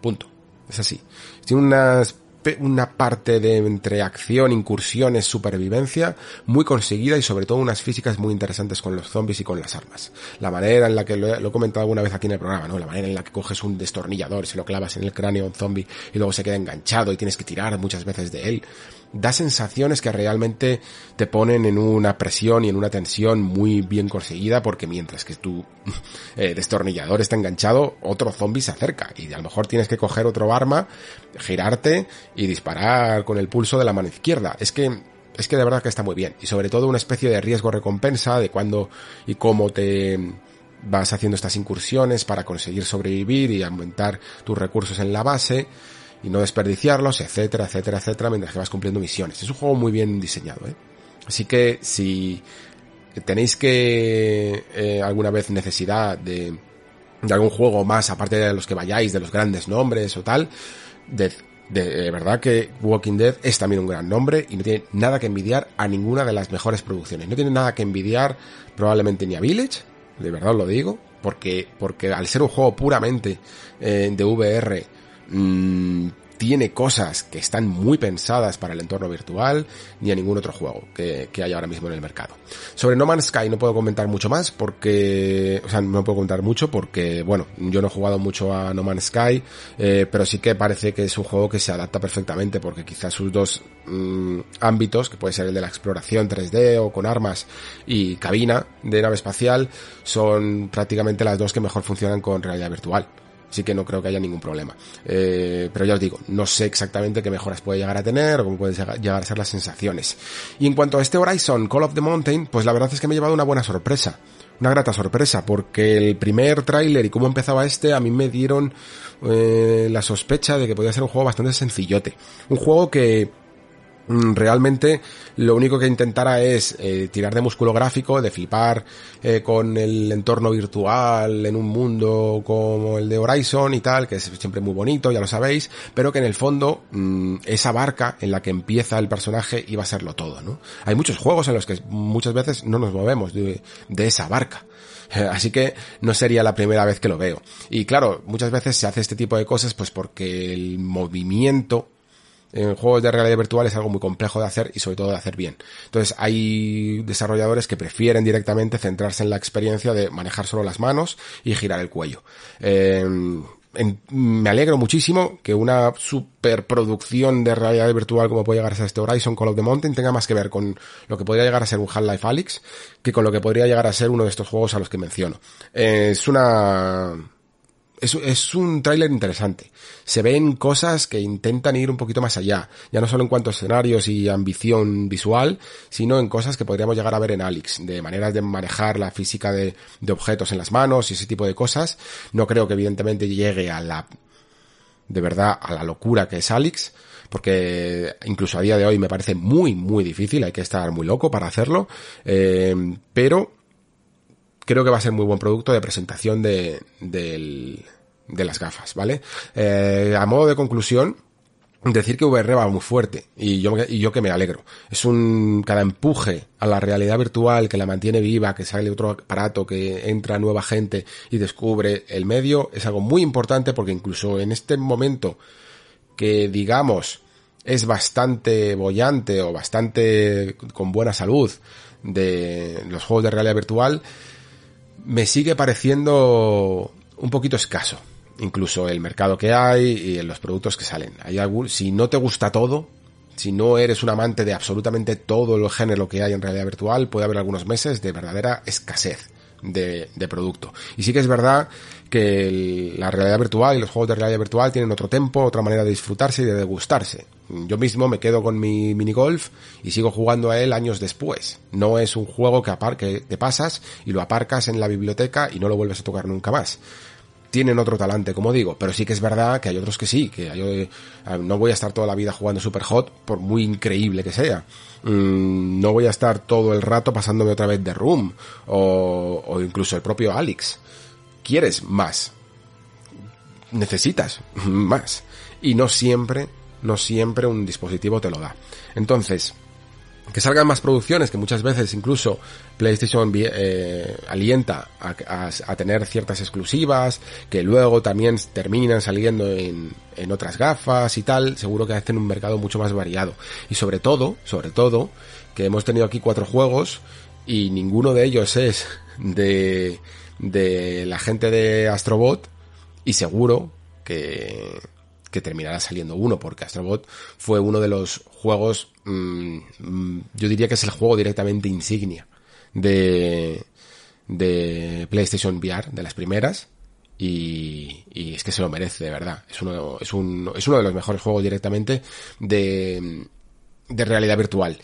Punto. Es así. Tiene unas una parte de entre acción, incursiones, supervivencia muy conseguida y sobre todo unas físicas muy interesantes con los zombies y con las armas. La manera en la que lo he, lo he comentado alguna vez aquí en el programa, ¿no? La manera en la que coges un destornillador se lo clavas en el cráneo a un zombie y luego se queda enganchado y tienes que tirar muchas veces de él da sensaciones que realmente te ponen en una presión y en una tensión muy bien conseguida porque mientras que tu eh, destornillador está enganchado, otro zombie se acerca. Y a lo mejor tienes que coger otro arma, girarte y disparar con el pulso de la mano izquierda. Es que es que de verdad que está muy bien. Y sobre todo una especie de riesgo recompensa de cuándo y cómo te vas haciendo estas incursiones para conseguir sobrevivir y aumentar tus recursos en la base y no desperdiciarlos, etcétera, etcétera, etcétera, mientras que vas cumpliendo misiones. Es un juego muy bien diseñado, ¿eh? Así que si tenéis que eh, alguna vez necesidad de, de algún juego más, aparte de los que vayáis, de los grandes nombres o tal, de, de, verdad que Walking Dead es también un gran nombre y no tiene nada que envidiar a ninguna de las mejores producciones. No tiene nada que envidiar probablemente ni a Village, de verdad os lo digo, porque, porque al ser un juego puramente eh, de VR, mmm, tiene cosas que están muy pensadas para el entorno virtual ni a ningún otro juego que, hay ahora mismo en el mercado. Sobre No Man's Sky no puedo comentar mucho más porque, o sea, no puedo comentar mucho porque, bueno, yo no he jugado mucho a No Man's Sky, eh, pero sí que parece que es un juego que se adapta perfectamente porque quizás sus dos mmm, ámbitos, que puede ser el de la exploración 3D o con armas y cabina de nave espacial, son prácticamente las dos que mejor funcionan con realidad virtual sí que no creo que haya ningún problema. Eh, pero ya os digo, no sé exactamente qué mejoras puede llegar a tener o cómo pueden llegar a ser las sensaciones. Y en cuanto a este Horizon Call of the Mountain, pues la verdad es que me he llevado una buena sorpresa. Una grata sorpresa, porque el primer tráiler y cómo empezaba este a mí me dieron eh, la sospecha de que podía ser un juego bastante sencillote. Un juego que realmente lo único que intentara es eh, tirar de músculo gráfico, de flipar eh, con el entorno virtual en un mundo como el de Horizon y tal, que es siempre muy bonito, ya lo sabéis, pero que en el fondo mmm, esa barca en la que empieza el personaje iba a serlo todo, ¿no? Hay muchos juegos en los que muchas veces no nos movemos de, de esa barca. Así que no sería la primera vez que lo veo. Y claro, muchas veces se hace este tipo de cosas pues porque el movimiento en juegos de realidad virtual es algo muy complejo de hacer y sobre todo de hacer bien. Entonces hay desarrolladores que prefieren directamente centrarse en la experiencia de manejar solo las manos y girar el cuello. En, me alegro muchísimo que una superproducción de realidad virtual como puede llegar a ser este Horizon Call of the Mountain tenga más que ver con lo que podría llegar a ser un Half-Life Alyx que con lo que podría llegar a ser uno de estos juegos a los que menciono. Eh, es una es, un tráiler interesante. Se ven cosas que intentan ir un poquito más allá, ya no solo en cuanto a escenarios y ambición visual, sino en cosas que podríamos llegar a ver en Alex, de maneras de manejar la física de, de objetos en las manos y ese tipo de cosas. No creo que evidentemente llegue a la, de verdad, a la locura que es Alex, porque incluso a día de hoy me parece muy, muy difícil, hay que estar muy loco para hacerlo, eh, pero creo que va a ser muy buen producto de presentación de, de, de las gafas, ¿vale? Eh, a modo de conclusión, decir que VR va muy fuerte y yo, y yo que me alegro. Es un cada empuje a la realidad virtual que la mantiene viva, que sale otro aparato, que entra nueva gente y descubre el medio, es algo muy importante porque incluso en este momento que digamos es bastante bollante o bastante con buena salud de los juegos de realidad virtual, me sigue pareciendo un poquito escaso incluso el mercado que hay y los productos que salen. Hay algún, si no te gusta todo, si no eres un amante de absolutamente todo el género que hay en realidad virtual, puede haber algunos meses de verdadera escasez de, de producto. Y sí que es verdad que la realidad virtual y los juegos de realidad virtual tienen otro tempo, otra manera de disfrutarse y de degustarse. Yo mismo me quedo con mi minigolf y sigo jugando a él años después. No es un juego que, que te pasas y lo aparcas en la biblioteca y no lo vuelves a tocar nunca más tienen otro talante, como digo, pero sí que es verdad que hay otros que sí, que eh, no voy a estar toda la vida jugando Super Hot, por muy increíble que sea. Mm, no voy a estar todo el rato pasándome otra vez de Room, o, o incluso el propio Alex. Quieres más. Necesitas más. Y no siempre, no siempre un dispositivo te lo da. Entonces, que salgan más producciones, que muchas veces incluso PlayStation eh, alienta a, tener ciertas exclusivas, que luego también terminan saliendo en, en otras gafas y tal, seguro que hacen un mercado mucho más variado. Y sobre todo, sobre todo, que hemos tenido aquí cuatro juegos y ninguno de ellos es de, de la gente de Astrobot y seguro que que terminará saliendo uno, porque Astrobot fue uno de los juegos, mm, yo diría que es el juego directamente insignia de, de PlayStation VR, de las primeras, y, y, es que se lo merece, de verdad. Es uno, es, un, es uno de los mejores juegos directamente de, de realidad virtual.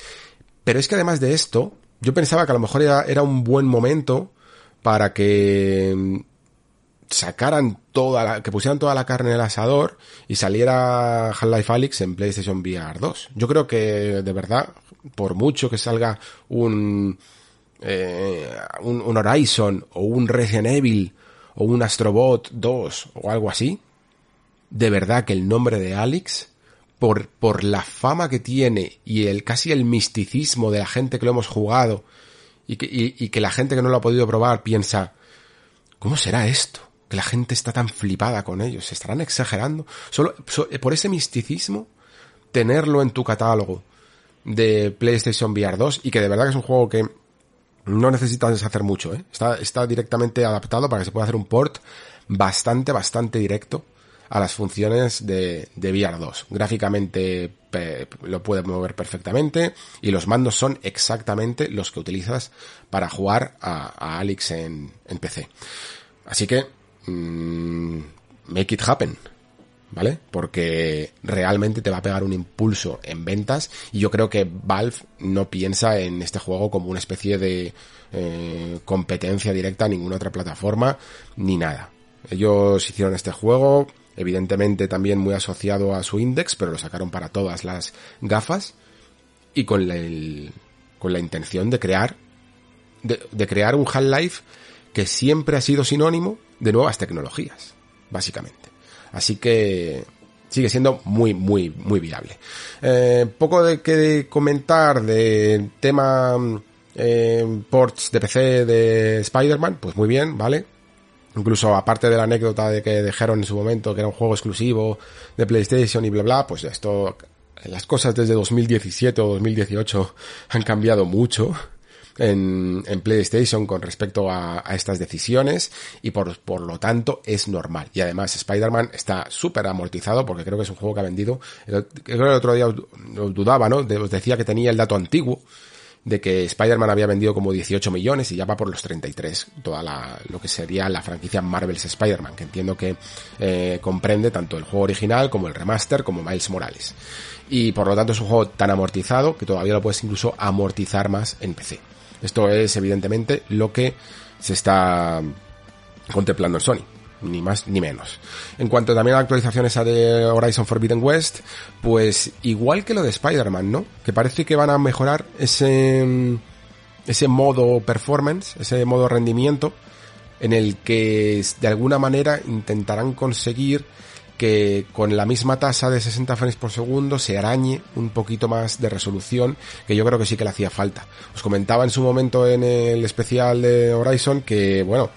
Pero es que además de esto, yo pensaba que a lo mejor era un buen momento para que sacaran toda la, que pusieran toda la carne en el asador y saliera Half-Life Alyx en PlayStation VR 2. Yo creo que, de verdad, por mucho que salga un, eh, un, Horizon o un Resident Evil o un Astrobot 2 o algo así, de verdad que el nombre de Alex, por, por la fama que tiene y el casi el misticismo de la gente que lo hemos jugado y que, y, y que la gente que no lo ha podido probar piensa, ¿cómo será esto? que la gente está tan flipada con ellos, se estarán exagerando. Solo eh, por ese misticismo, tenerlo en tu catálogo de PlayStation VR 2 y que de verdad que es un juego que no necesitas hacer mucho, ¿eh? está, está directamente adaptado para que se pueda hacer un port bastante, bastante directo a las funciones de, de VR 2. Gráficamente lo puede mover perfectamente y los mandos son exactamente los que utilizas para jugar a, a Alex en, en PC. Así que Mm, make it happen. ¿Vale? Porque realmente te va a pegar un impulso en ventas y yo creo que Valve no piensa en este juego como una especie de eh, competencia directa a ninguna otra plataforma ni nada. Ellos hicieron este juego, evidentemente también muy asociado a su index, pero lo sacaron para todas las gafas y con la, con la intención de crear de, de crear un Half-Life que siempre ha sido sinónimo de nuevas tecnologías, básicamente. Así que sigue siendo muy, muy, muy viable. Eh, poco de que comentar de tema eh, ports de PC de Spider-Man, pues muy bien, ¿vale? Incluso aparte de la anécdota de que dejaron en su momento que era un juego exclusivo de PlayStation y bla bla, pues esto, las cosas desde 2017 o 2018 han cambiado mucho en, en PlayStation con respecto a, estas decisiones y por, por lo tanto es normal. Y además Spider-Man está súper amortizado porque creo que es un juego que ha vendido, creo que el otro día os, dudaba, ¿no? os decía que tenía el dato antiguo de que Spider-Man había vendido como 18 millones y ya va por los 33, toda la, lo que sería la franquicia Marvel's Spider-Man, que entiendo que eh, comprende tanto el juego original como el remaster como Miles Morales. Y por lo tanto es un juego tan amortizado que todavía lo puedes incluso amortizar más en PC. Esto es evidentemente lo que se está contemplando en Sony. Ni más ni menos. En cuanto también a la actualización esa de Horizon Forbidden West, pues igual que lo de Spider-Man, ¿no? Que parece que van a mejorar ese, ese modo performance, ese modo rendimiento, en el que de alguna manera intentarán conseguir que con la misma tasa de 60 frames por segundo se arañe un poquito más de resolución, que yo creo que sí que le hacía falta. Os comentaba en su momento en el especial de Horizon que, bueno,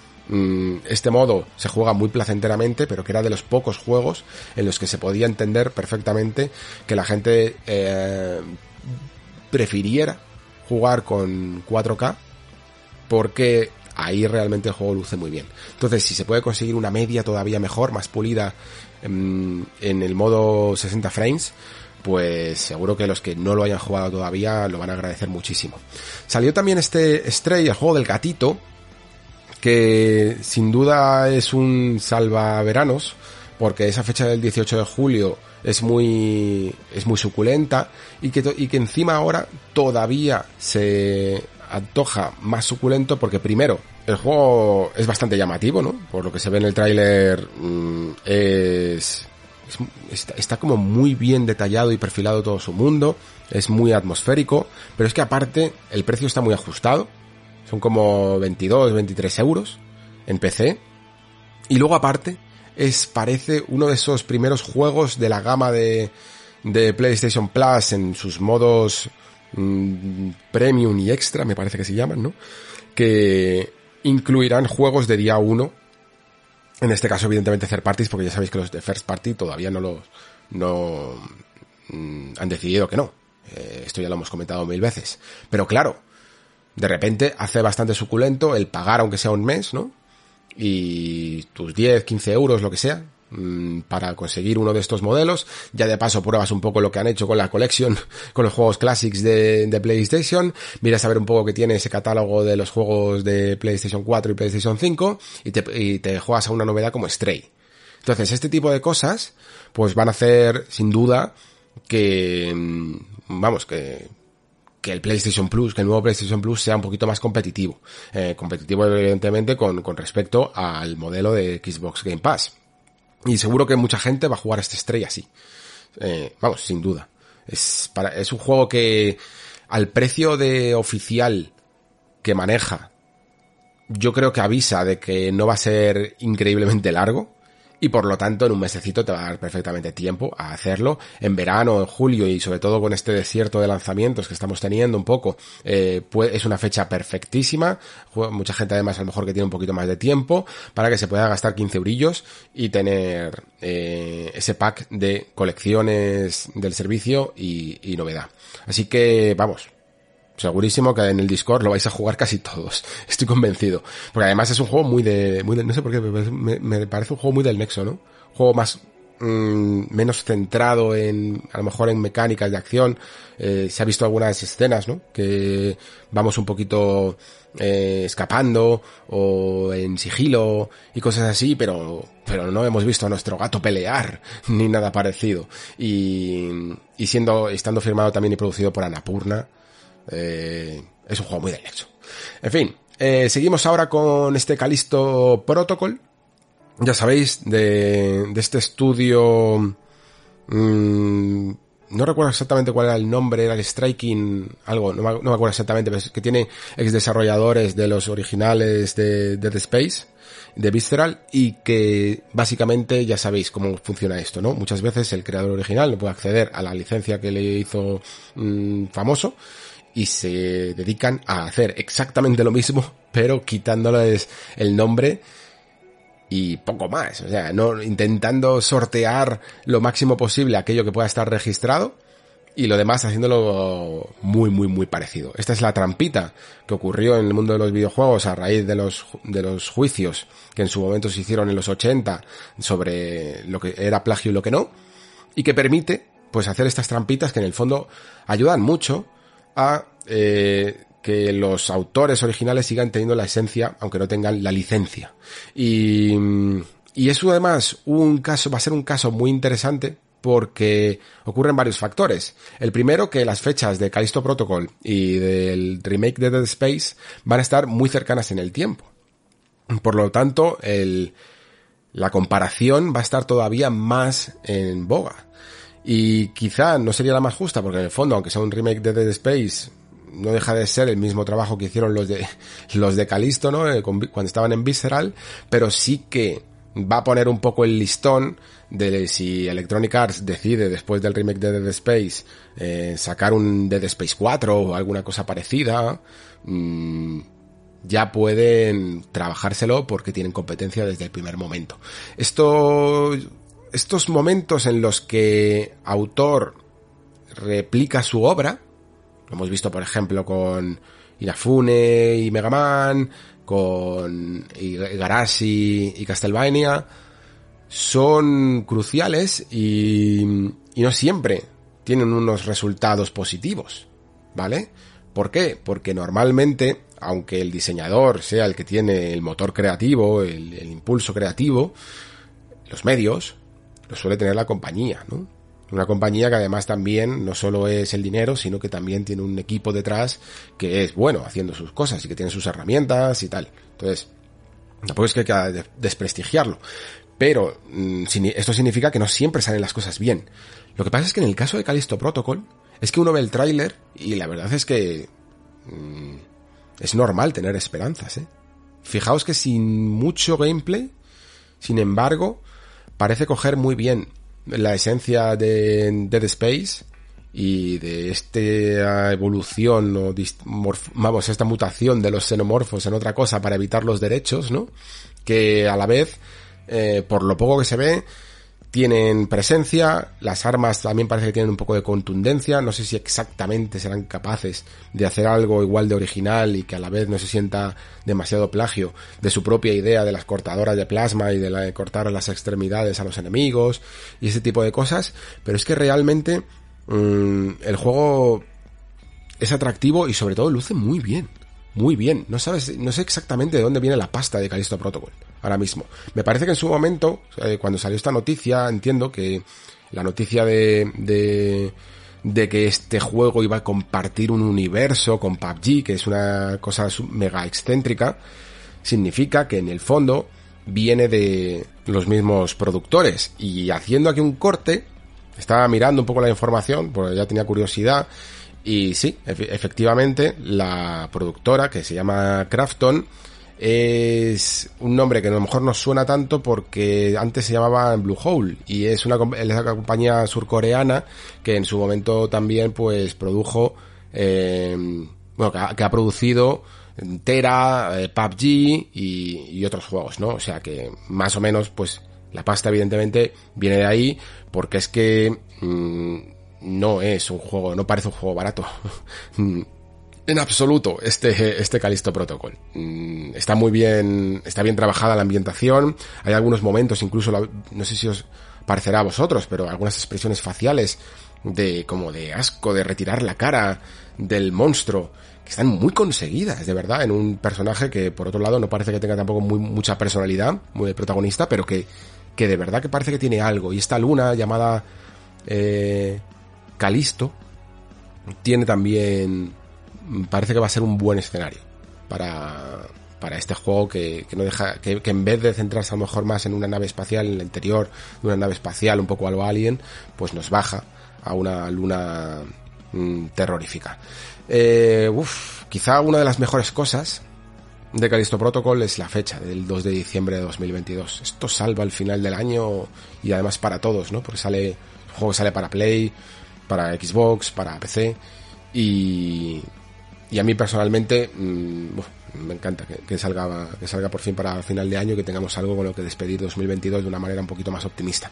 este modo se juega muy placenteramente, pero que era de los pocos juegos en los que se podía entender perfectamente que la gente eh, prefiriera jugar con 4K porque ahí realmente el juego luce muy bien. Entonces, si se puede conseguir una media todavía mejor, más pulida en, el modo 60 frames, pues seguro que los que no lo hayan jugado todavía lo van a agradecer muchísimo. Salió también este Stray, el juego del gatito, que sin duda es un salvaveranos, porque esa fecha del 18 de julio es muy, es muy suculenta y que, y que encima ahora todavía se antoja más suculento porque primero, el juego es bastante llamativo, ¿no? Por lo que se ve en el tráiler mm, es, está, como muy bien detallado y perfilado todo su mundo, es muy atmosférico, pero es que aparte el precio está muy ajustado, son como 22, 23 euros en PC, y luego aparte es parece uno de esos primeros juegos de la gama de, de PlayStation Plus en sus modos Mm, premium y extra, me parece que se llaman, ¿no? Que incluirán juegos de día 1. En este caso, evidentemente, third parties, porque ya sabéis que los de first party todavía no los, no, mm, han decidido que no. Eh, esto ya lo hemos comentado mil veces. Pero claro, de repente hace bastante suculento el pagar aunque sea un mes, ¿no? Y tus 10, 15 euros, lo que sea, Mm, para conseguir uno de estos modelos. Ya de paso pruebas un poco lo que han hecho con la colección, con los juegos clásicos de, de, PlayStation. Miras a ver un poco que tiene ese catálogo de los juegos de PlayStation 4 y PlayStation 5 y te, y te juegas a una novedad como Stray. Entonces, este tipo de cosas, pues van a hacer, sin duda, que, mm, vamos, que, que el PlayStation Plus, que el nuevo PlayStation Plus sea un poquito más competitivo. Eh, competitivo evidentemente con, con respecto al modelo de Xbox Game Pass. Y seguro que mucha gente va a jugar a este estrella así. Eh, vamos, sin duda. Es, para, es un juego que al precio de oficial que maneja, yo creo que avisa de que no va a ser increíblemente largo y por lo tanto en un mesecito te va a dar perfectamente tiempo a hacerlo. En verano, en julio y sobre todo con este desierto de lanzamientos que estamos teniendo un poco, eh, es una fecha perfectísima. Mucha gente además a lo mejor que tiene un poquito más de tiempo para que se pueda gastar 15 eurillos y tener eh, ese pack de colecciones del servicio y novedad. Así que vamos, segurísimo que en el Discord lo vais a jugar casi todos. Estoy convencido. Porque además es un juego muy de, muy de, no sé por qué, me, parece un juego muy del Nexo, ¿no? juego más, mm, menos centrado en, a lo mejor en mecánicas de acción. Eh, se ha visto algunas escenas, ¿no? Que vamos un poquito, eh, escapando o en sigilo y cosas así, pero, pero no hemos visto a nuestro gato pelear ni nada parecido. Y, y siendo, estando firmado también y producido por Anapurna, eh, es un juego muy del. En fin, eh, seguimos ahora con este Calisto Protocol. Ya sabéis, de, de este estudio... Mmm, no recuerdo exactamente cuál era el nombre, era el Striking, algo, no me, no me acuerdo exactamente, pero es que tiene ex desarrolladores de los originales de Dead Space, de Visceral, y que básicamente ya sabéis cómo funciona esto, ¿no? Muchas veces el creador original no puede acceder a la licencia que le hizo mmm, famoso, y se dedican a hacer exactamente lo mismo, pero quitándoles el nombre y poco más. O sea, no intentando sortear lo máximo posible aquello que pueda estar registrado y lo demás haciéndolo muy, muy, muy parecido. Esta es la trampita que ocurrió en el mundo de los videojuegos a raíz de los, de los juicios que en su momento se hicieron en los 80 sobre lo que era plagio y lo que no, y que permite, pues, hacer estas trampitas que en el fondo ayudan mucho a eh, que los autores originales sigan teniendo la esencia, aunque no tengan la licencia. Y, y eso además un caso, va a ser un caso muy interesante porque ocurren varios factores. El primero, que las fechas de Callisto Protocol y del remake de Dead Space van a estar muy cercanas en el tiempo. Por lo tanto, el, la comparación va a estar todavía más en boga. Y quizá no sería la más justa, porque en el fondo, aunque sea un remake de Dead Space, no deja de ser el mismo trabajo que hicieron los de los de Calisto, ¿no? Eh, cuando estaban en Visceral, pero sí que va a poner un poco el listón de si Electronic Arts decide después del remake de Dead Space eh, sacar un Dead Space 4 o alguna cosa parecida, mm, ya pueden trabajárselo porque tienen competencia desde el primer momento. Esto, estos momentos en los que autor replica su obra, lo hemos visto por ejemplo con Inafune y Mega Man, con Garashi y Castlevania, son cruciales y, no siempre tienen unos resultados positivos, ¿vale? ¿Por qué? Porque normalmente, aunque el diseñador sea el que tiene el motor creativo, el impulso creativo, los medios los suele tener la compañía, ¿no? Una compañía que además también no solo es el dinero, sino que también tiene un equipo detrás que es bueno haciendo sus cosas y que tiene sus herramientas y tal. Entonces, tampoco es que hay que desprestigiarlo. Pero mm, esto significa que no siempre salen las cosas bien. Lo que pasa es que en el caso de Callisto Protocol, es que uno ve el tráiler y la verdad es que mm, es normal tener esperanzas, ¿eh? Fijaos que sin mucho gameplay, sin embargo, parece coger muy bien la esencia de Dead Space y de esta evolución o vamos, esta mutación de los xenomorfos en otra cosa para evitar los derechos, ¿no? Que a la vez, eh, por lo poco que se ve, tienen presencia, las armas también parece que tienen un poco de contundencia, no sé si exactamente serán capaces de hacer algo igual de original y que a la vez no se sienta demasiado plagio de su propia idea de las cortadoras de plasma y de la de cortar las extremidades a los enemigos y ese tipo de cosas, pero es que realmente mmm, el juego es atractivo y sobre todo luce muy bien muy bien. No sabes, no sé exactamente de dónde viene la pasta de Callisto Protocol ahora mismo. Me parece que en su momento, eh, cuando salió esta noticia, entiendo que la noticia de, de, de que este juego iba a compartir un universo con PUBG, que es una cosa mega excéntrica, significa que en el fondo viene de los mismos productores. Y haciendo aquí un corte, estaba mirando un poco la información, porque ya tenía curiosidad, y sí, efectivamente, la productora, que se llama Crafton, es un nombre que a lo mejor no suena tanto porque antes se llamaba Blue Hole y es una, compañía surcoreana que en su momento también pues produjo, eh, bueno, que ha, producido Tera, eh, PUBG y, otros juegos, ¿no? O sea que más o menos pues la pasta evidentemente viene de ahí porque es que... Mmm, no es un juego, no parece un juego barato. en absoluto, este, este Calisto Protocol. Mm, está muy bien, está bien trabajada la ambientación. Hay algunos momentos, incluso, no sé si os parecerá a vosotros, pero algunas expresiones faciales de, como de asco, de retirar la cara del monstruo, que están muy conseguidas, de verdad, en un personaje que, por otro lado, no parece que tenga tampoco muy, mucha personalidad, muy protagonista, pero que, que de verdad que parece que tiene algo. Y esta luna llamada, eh, Calisto tiene también, parece que va a ser un buen escenario para, para este juego que, que no deja, que, en vez de centrarse a lo mejor más en una nave espacial, en el interior de una nave espacial, un poco a alien, pues nos baja a una luna mm, terrorífica. Eh, uf, quizá una de las mejores cosas de Calisto Protocol es la fecha del 2 de diciembre de 2022. Esto salva el final del año y además para todos, ¿no? Porque sale, el juego sale para Play, para Xbox, para PC y, y a mí personalmente mmm, me encanta que, que, salga que salga por fin para final de año que tengamos algo con lo que despedir 2022 de una manera un poquito más optimista.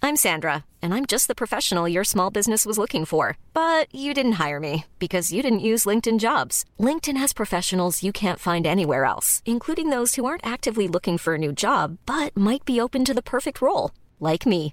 I'm Sandra and I'm just the professional your small business was looking for, but you didn't hire me because you didn't use LinkedIn Jobs. LinkedIn has professionals you can't find anywhere else, including those who aren't actively looking for a new job but might be open to the perfect role, like me.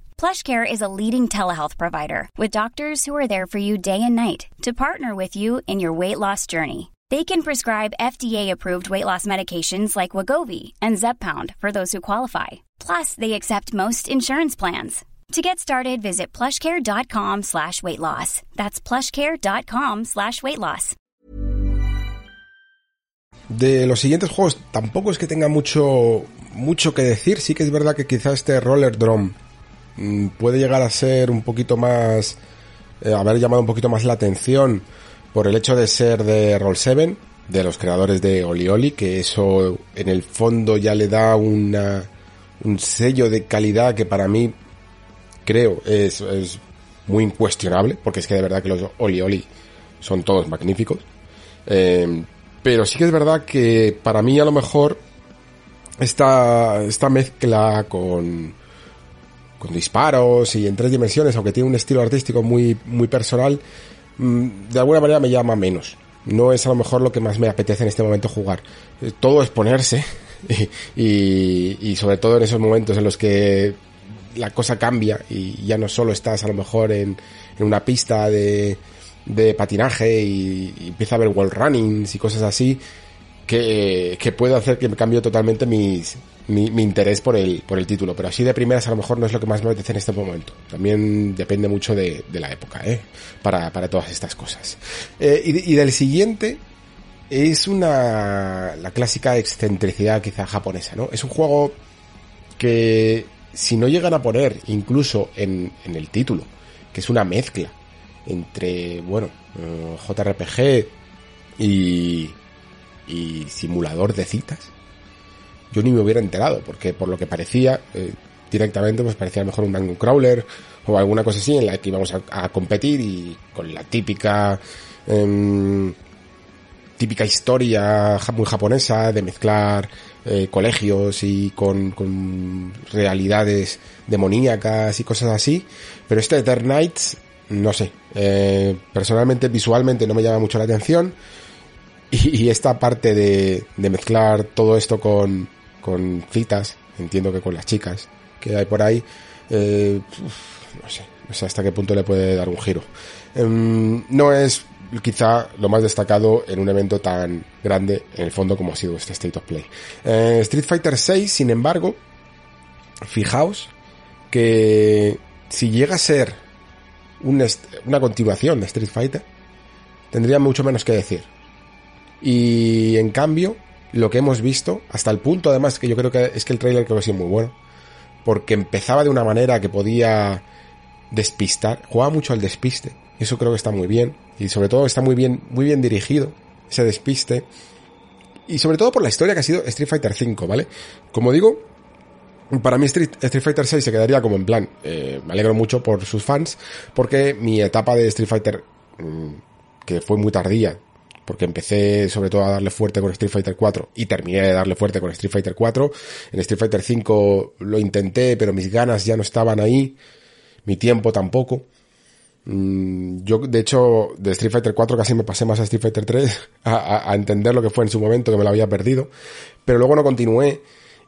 PlushCare is a leading telehealth provider with doctors who are there for you day and night to partner with you in your weight loss journey. They can prescribe FDA-approved weight loss medications like Wagovi and zepound for those who qualify. Plus, they accept most insurance plans. To get started, visit plushcare.com slash weight loss. That's plushcare.com slash weight loss. De los siguientes juegos tampoco es que tenga mucho, mucho que decir. Sí que es verdad que quizá este Roller Drum puede llegar a ser un poquito más, eh, haber llamado un poquito más la atención por el hecho de ser de Roll 7, de los creadores de Oli Oli, que eso en el fondo ya le da una, un sello de calidad que para mí creo es, es muy incuestionable, porque es que de verdad que los Oli Oli son todos magníficos. Eh, pero sí que es verdad que para mí a lo mejor esta, esta mezcla con, con disparos y en tres dimensiones, aunque tiene un estilo artístico muy, muy personal, mm, de alguna manera me llama menos. No es a lo mejor lo que más me apetece en este momento jugar. Eh, Todo es ponerse y, sobre todo en esos momentos en los que la cosa cambia y ya no solo estás a lo mejor en, en una pista de, de patinaje y, empieza a haber wall runnings y cosas así que, que puede hacer que me cambie totalmente mis, mi, mi interés por el, por el título. Pero así de primeras a lo mejor no es lo que más me apetece en este momento. También depende mucho de, la época, ¿eh? Para, todas estas cosas. Eh, y, y del siguiente es una, la clásica excentricidad quizá japonesa, ¿no? Es un juego que si no llegan a poner incluso en, en el título, que es una mezcla entre, bueno, eh, JRPG y, y simulador de citas, yo ni me hubiera enterado, porque por lo que parecía, eh, directamente pues parecía mejor un Dungeon Crawler o alguna cosa así en la que íbamos a, competir y con la típica em, típica historia muy japonesa de mezclar eh, colegios y con, con realidades demoníacas y cosas así. Pero este Ether Knights, no sé, eh, personalmente visualmente no me llama mucho la atención. Y, y esta parte de, de mezclar todo esto con, con citas, entiendo que con las chicas que hay por ahí, eh, no sé, no sé hasta qué punto le puede dar un giro. Em, no es quizá lo más destacado en un evento tan grande en el fondo como ha sido este State of Play. Eh, Street Fighter 6, sin embargo, fijaos que si llega a ser una continuación de Street Fighter, tendría mucho menos que decir. Y en cambio, lo que hemos visto, hasta el punto además que yo creo que es que el trailer creo que ha sido muy bueno, porque empezaba de una manera que podía despistar, jugaba mucho al despiste, eso creo que está muy bien, y sobre todo está muy bien, muy bien dirigido, ese despiste, y sobre todo por la historia que ha sido Street Fighter V, ¿vale? Como digo, para mí Street, Street Fighter 6 se quedaría como en plan, eh, me alegro mucho por sus fans, porque mi etapa de Street Fighter, mm, que fue muy tardía, porque empecé sobre todo a darle fuerte con Street Fighter 4 y terminé de darle fuerte con Street Fighter 4. En Street Fighter 5 lo intenté, pero mis ganas ya no estaban ahí, mi tiempo tampoco. Mm, Yo, de hecho, de Street Fighter 4 casi me pasé más a Street Fighter 3 a, entender lo que fue en su momento, que me lo había perdido. Pero luego no continué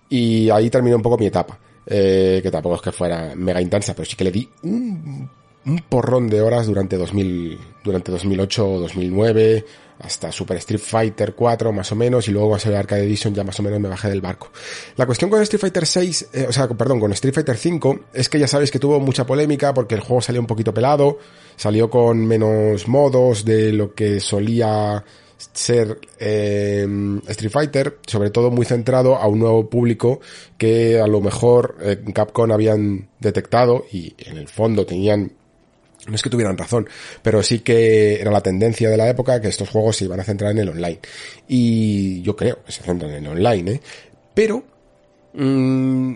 y ahí terminó un poco mi etapa. Eh, que tampoco es que fuera mega intensa, pero sí que le di un, un porrón de horas durante 2000, durante 2008 o 2009, hasta Super Street Fighter 4 más o menos, y luego a ser Arcade Edition ya más o menos me bajé del barco. La cuestión con Street Fighter 6, eh, o sea, perdón, con Street Fighter 5, es que ya sabéis que tuvo mucha polémica porque el juego salió un poquito pelado, salió con menos modos de lo que solía ser eh, Street Fighter, sobre todo muy centrado a un nuevo público que a lo mejor eh, Capcom habían detectado y en el fondo tenían no es que tuvieran razón, pero sí que era la tendencia de la época que estos juegos se iban a centrar en el online. Y yo creo que se centran en el online, ¿eh? Pero, mm,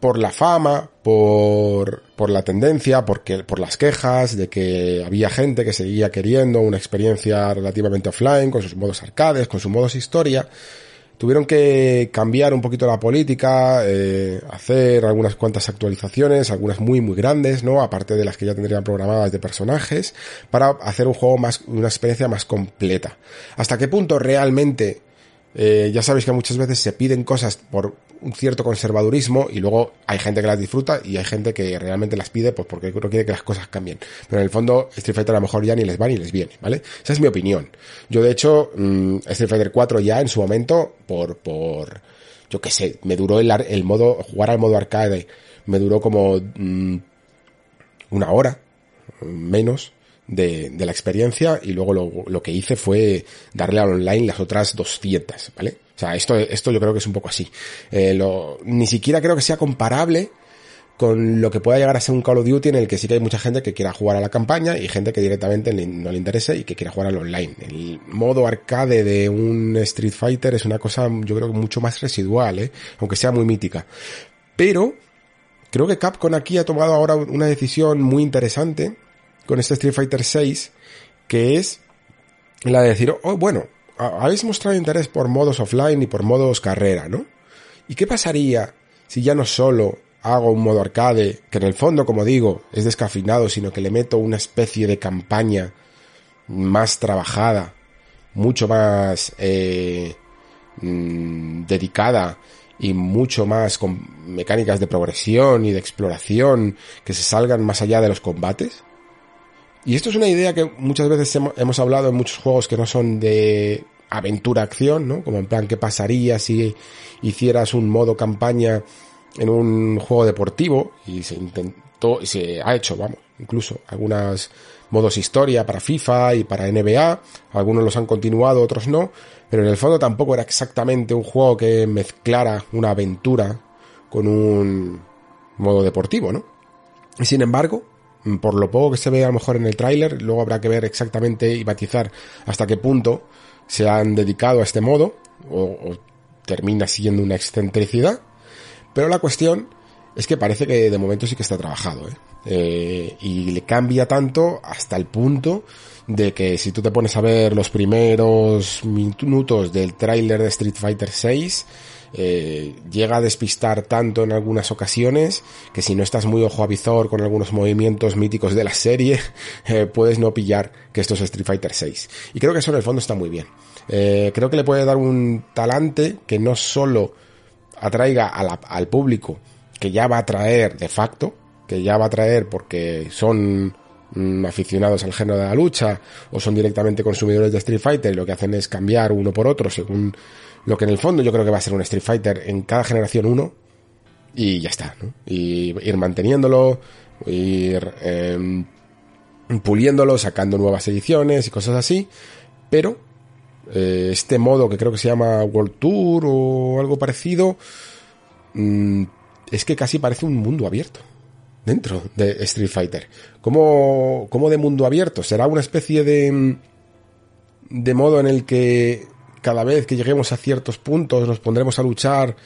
por la fama, por, por la tendencia, porque, por las quejas de que había gente que seguía queriendo una experiencia relativamente offline, con sus modos arcades, con sus modos historia, tuvieron que cambiar un poquito la política, eh, hacer algunas cuantas actualizaciones, algunas muy muy grandes, ¿no? Aparte de las que ya tendrían programadas de personajes, para hacer un juego más, una experiencia más completa. ¿Hasta qué punto realmente, eh, ya sabéis que muchas veces se piden cosas por un cierto conservadurismo y luego hay gente que las disfruta y hay gente que realmente las pide pues porque no quiere que las cosas cambien. Pero en el fondo Street Fighter a lo mejor ya ni les va ni les viene, ¿vale? Esa es mi opinión. Yo de hecho, mmm, Street Fighter 4 ya en su momento, por, por, yo qué sé, me duró el, el modo, jugar al modo arcade, me duró como mmm, una hora menos de, de la experiencia y luego lo, lo, que hice fue darle al online las otras 200, ¿vale? O sea, esto, esto yo creo que es un poco así. Eh, lo, ni siquiera creo que sea comparable con lo que pueda llegar a ser un Call of Duty en el que sí que hay mucha gente que quiera jugar a la campaña y gente que directamente no le interese y que quiera jugar al online. El modo arcade de un Street Fighter es una cosa yo creo que mucho más residual, ¿eh? aunque sea muy mítica. Pero creo que Capcom aquí ha tomado ahora una decisión muy interesante con este Street Fighter 6 que es la de decir, oh, bueno, habéis mostrado interés por modos offline y por modos carrera, ¿no? ¿Y qué pasaría si ya no solo hago un modo arcade, que en el fondo, como digo, es descafinado, sino que le meto una especie de campaña más trabajada, mucho más eh, mm, dedicada y mucho más con mecánicas de progresión y de exploración que se salgan más allá de los combates. Y esto es una idea que muchas veces hemos hablado en muchos juegos que no son de aventura-acción, ¿no? Como en plan, ¿qué pasaría si hicieras un modo campaña en un juego deportivo y se intentó, se ha hecho, vamos, incluso algunos modos historia para FIFA y para NBA, algunos los han continuado, otros no, pero en el fondo tampoco era exactamente un juego que mezclara una aventura con un modo deportivo, ¿no? Y sin embargo, por lo poco que se ve a lo mejor en el tráiler, luego habrá que ver exactamente y matizar hasta qué punto se han dedicado a este modo o, termina siendo una excentricidad pero la cuestión es que parece que de momento sí que está trabajado, ¿eh? ¿eh? y le cambia tanto hasta el punto de que si tú te pones a ver los primeros minutos del tráiler de Street Fighter 6, eh, llega a despistar tanto en algunas ocasiones que si no estás muy ojo a visor con algunos movimientos míticos de la serie, eh, puedes no pillar que esto es Street Fighter 6. Y creo que eso en el fondo está muy bien. Eh, creo que le puede dar un talante que no solo atraiga al público que ya va a atraer de facto, que ya va a atraer porque son mm, aficionados al género de la lucha o son directamente consumidores de Street Fighter y lo que hacen es cambiar uno por otro según lo que en el fondo yo creo que va a ser un Street Fighter en cada generación uno y ya está, ¿no? Y ir manteniéndolo, ir em, puliéndolo, sacando nuevas ediciones y cosas así, pero eh, este modo que creo que se llama World Tour o algo parecido, mm, es que casi parece un mundo abierto dentro de Street Fighter. ¿Cómo, ¿Cómo, de mundo abierto? ¿Será una especie de, mm, de modo en el que cada vez que lleguemos a ciertos puntos nos pondremos a luchar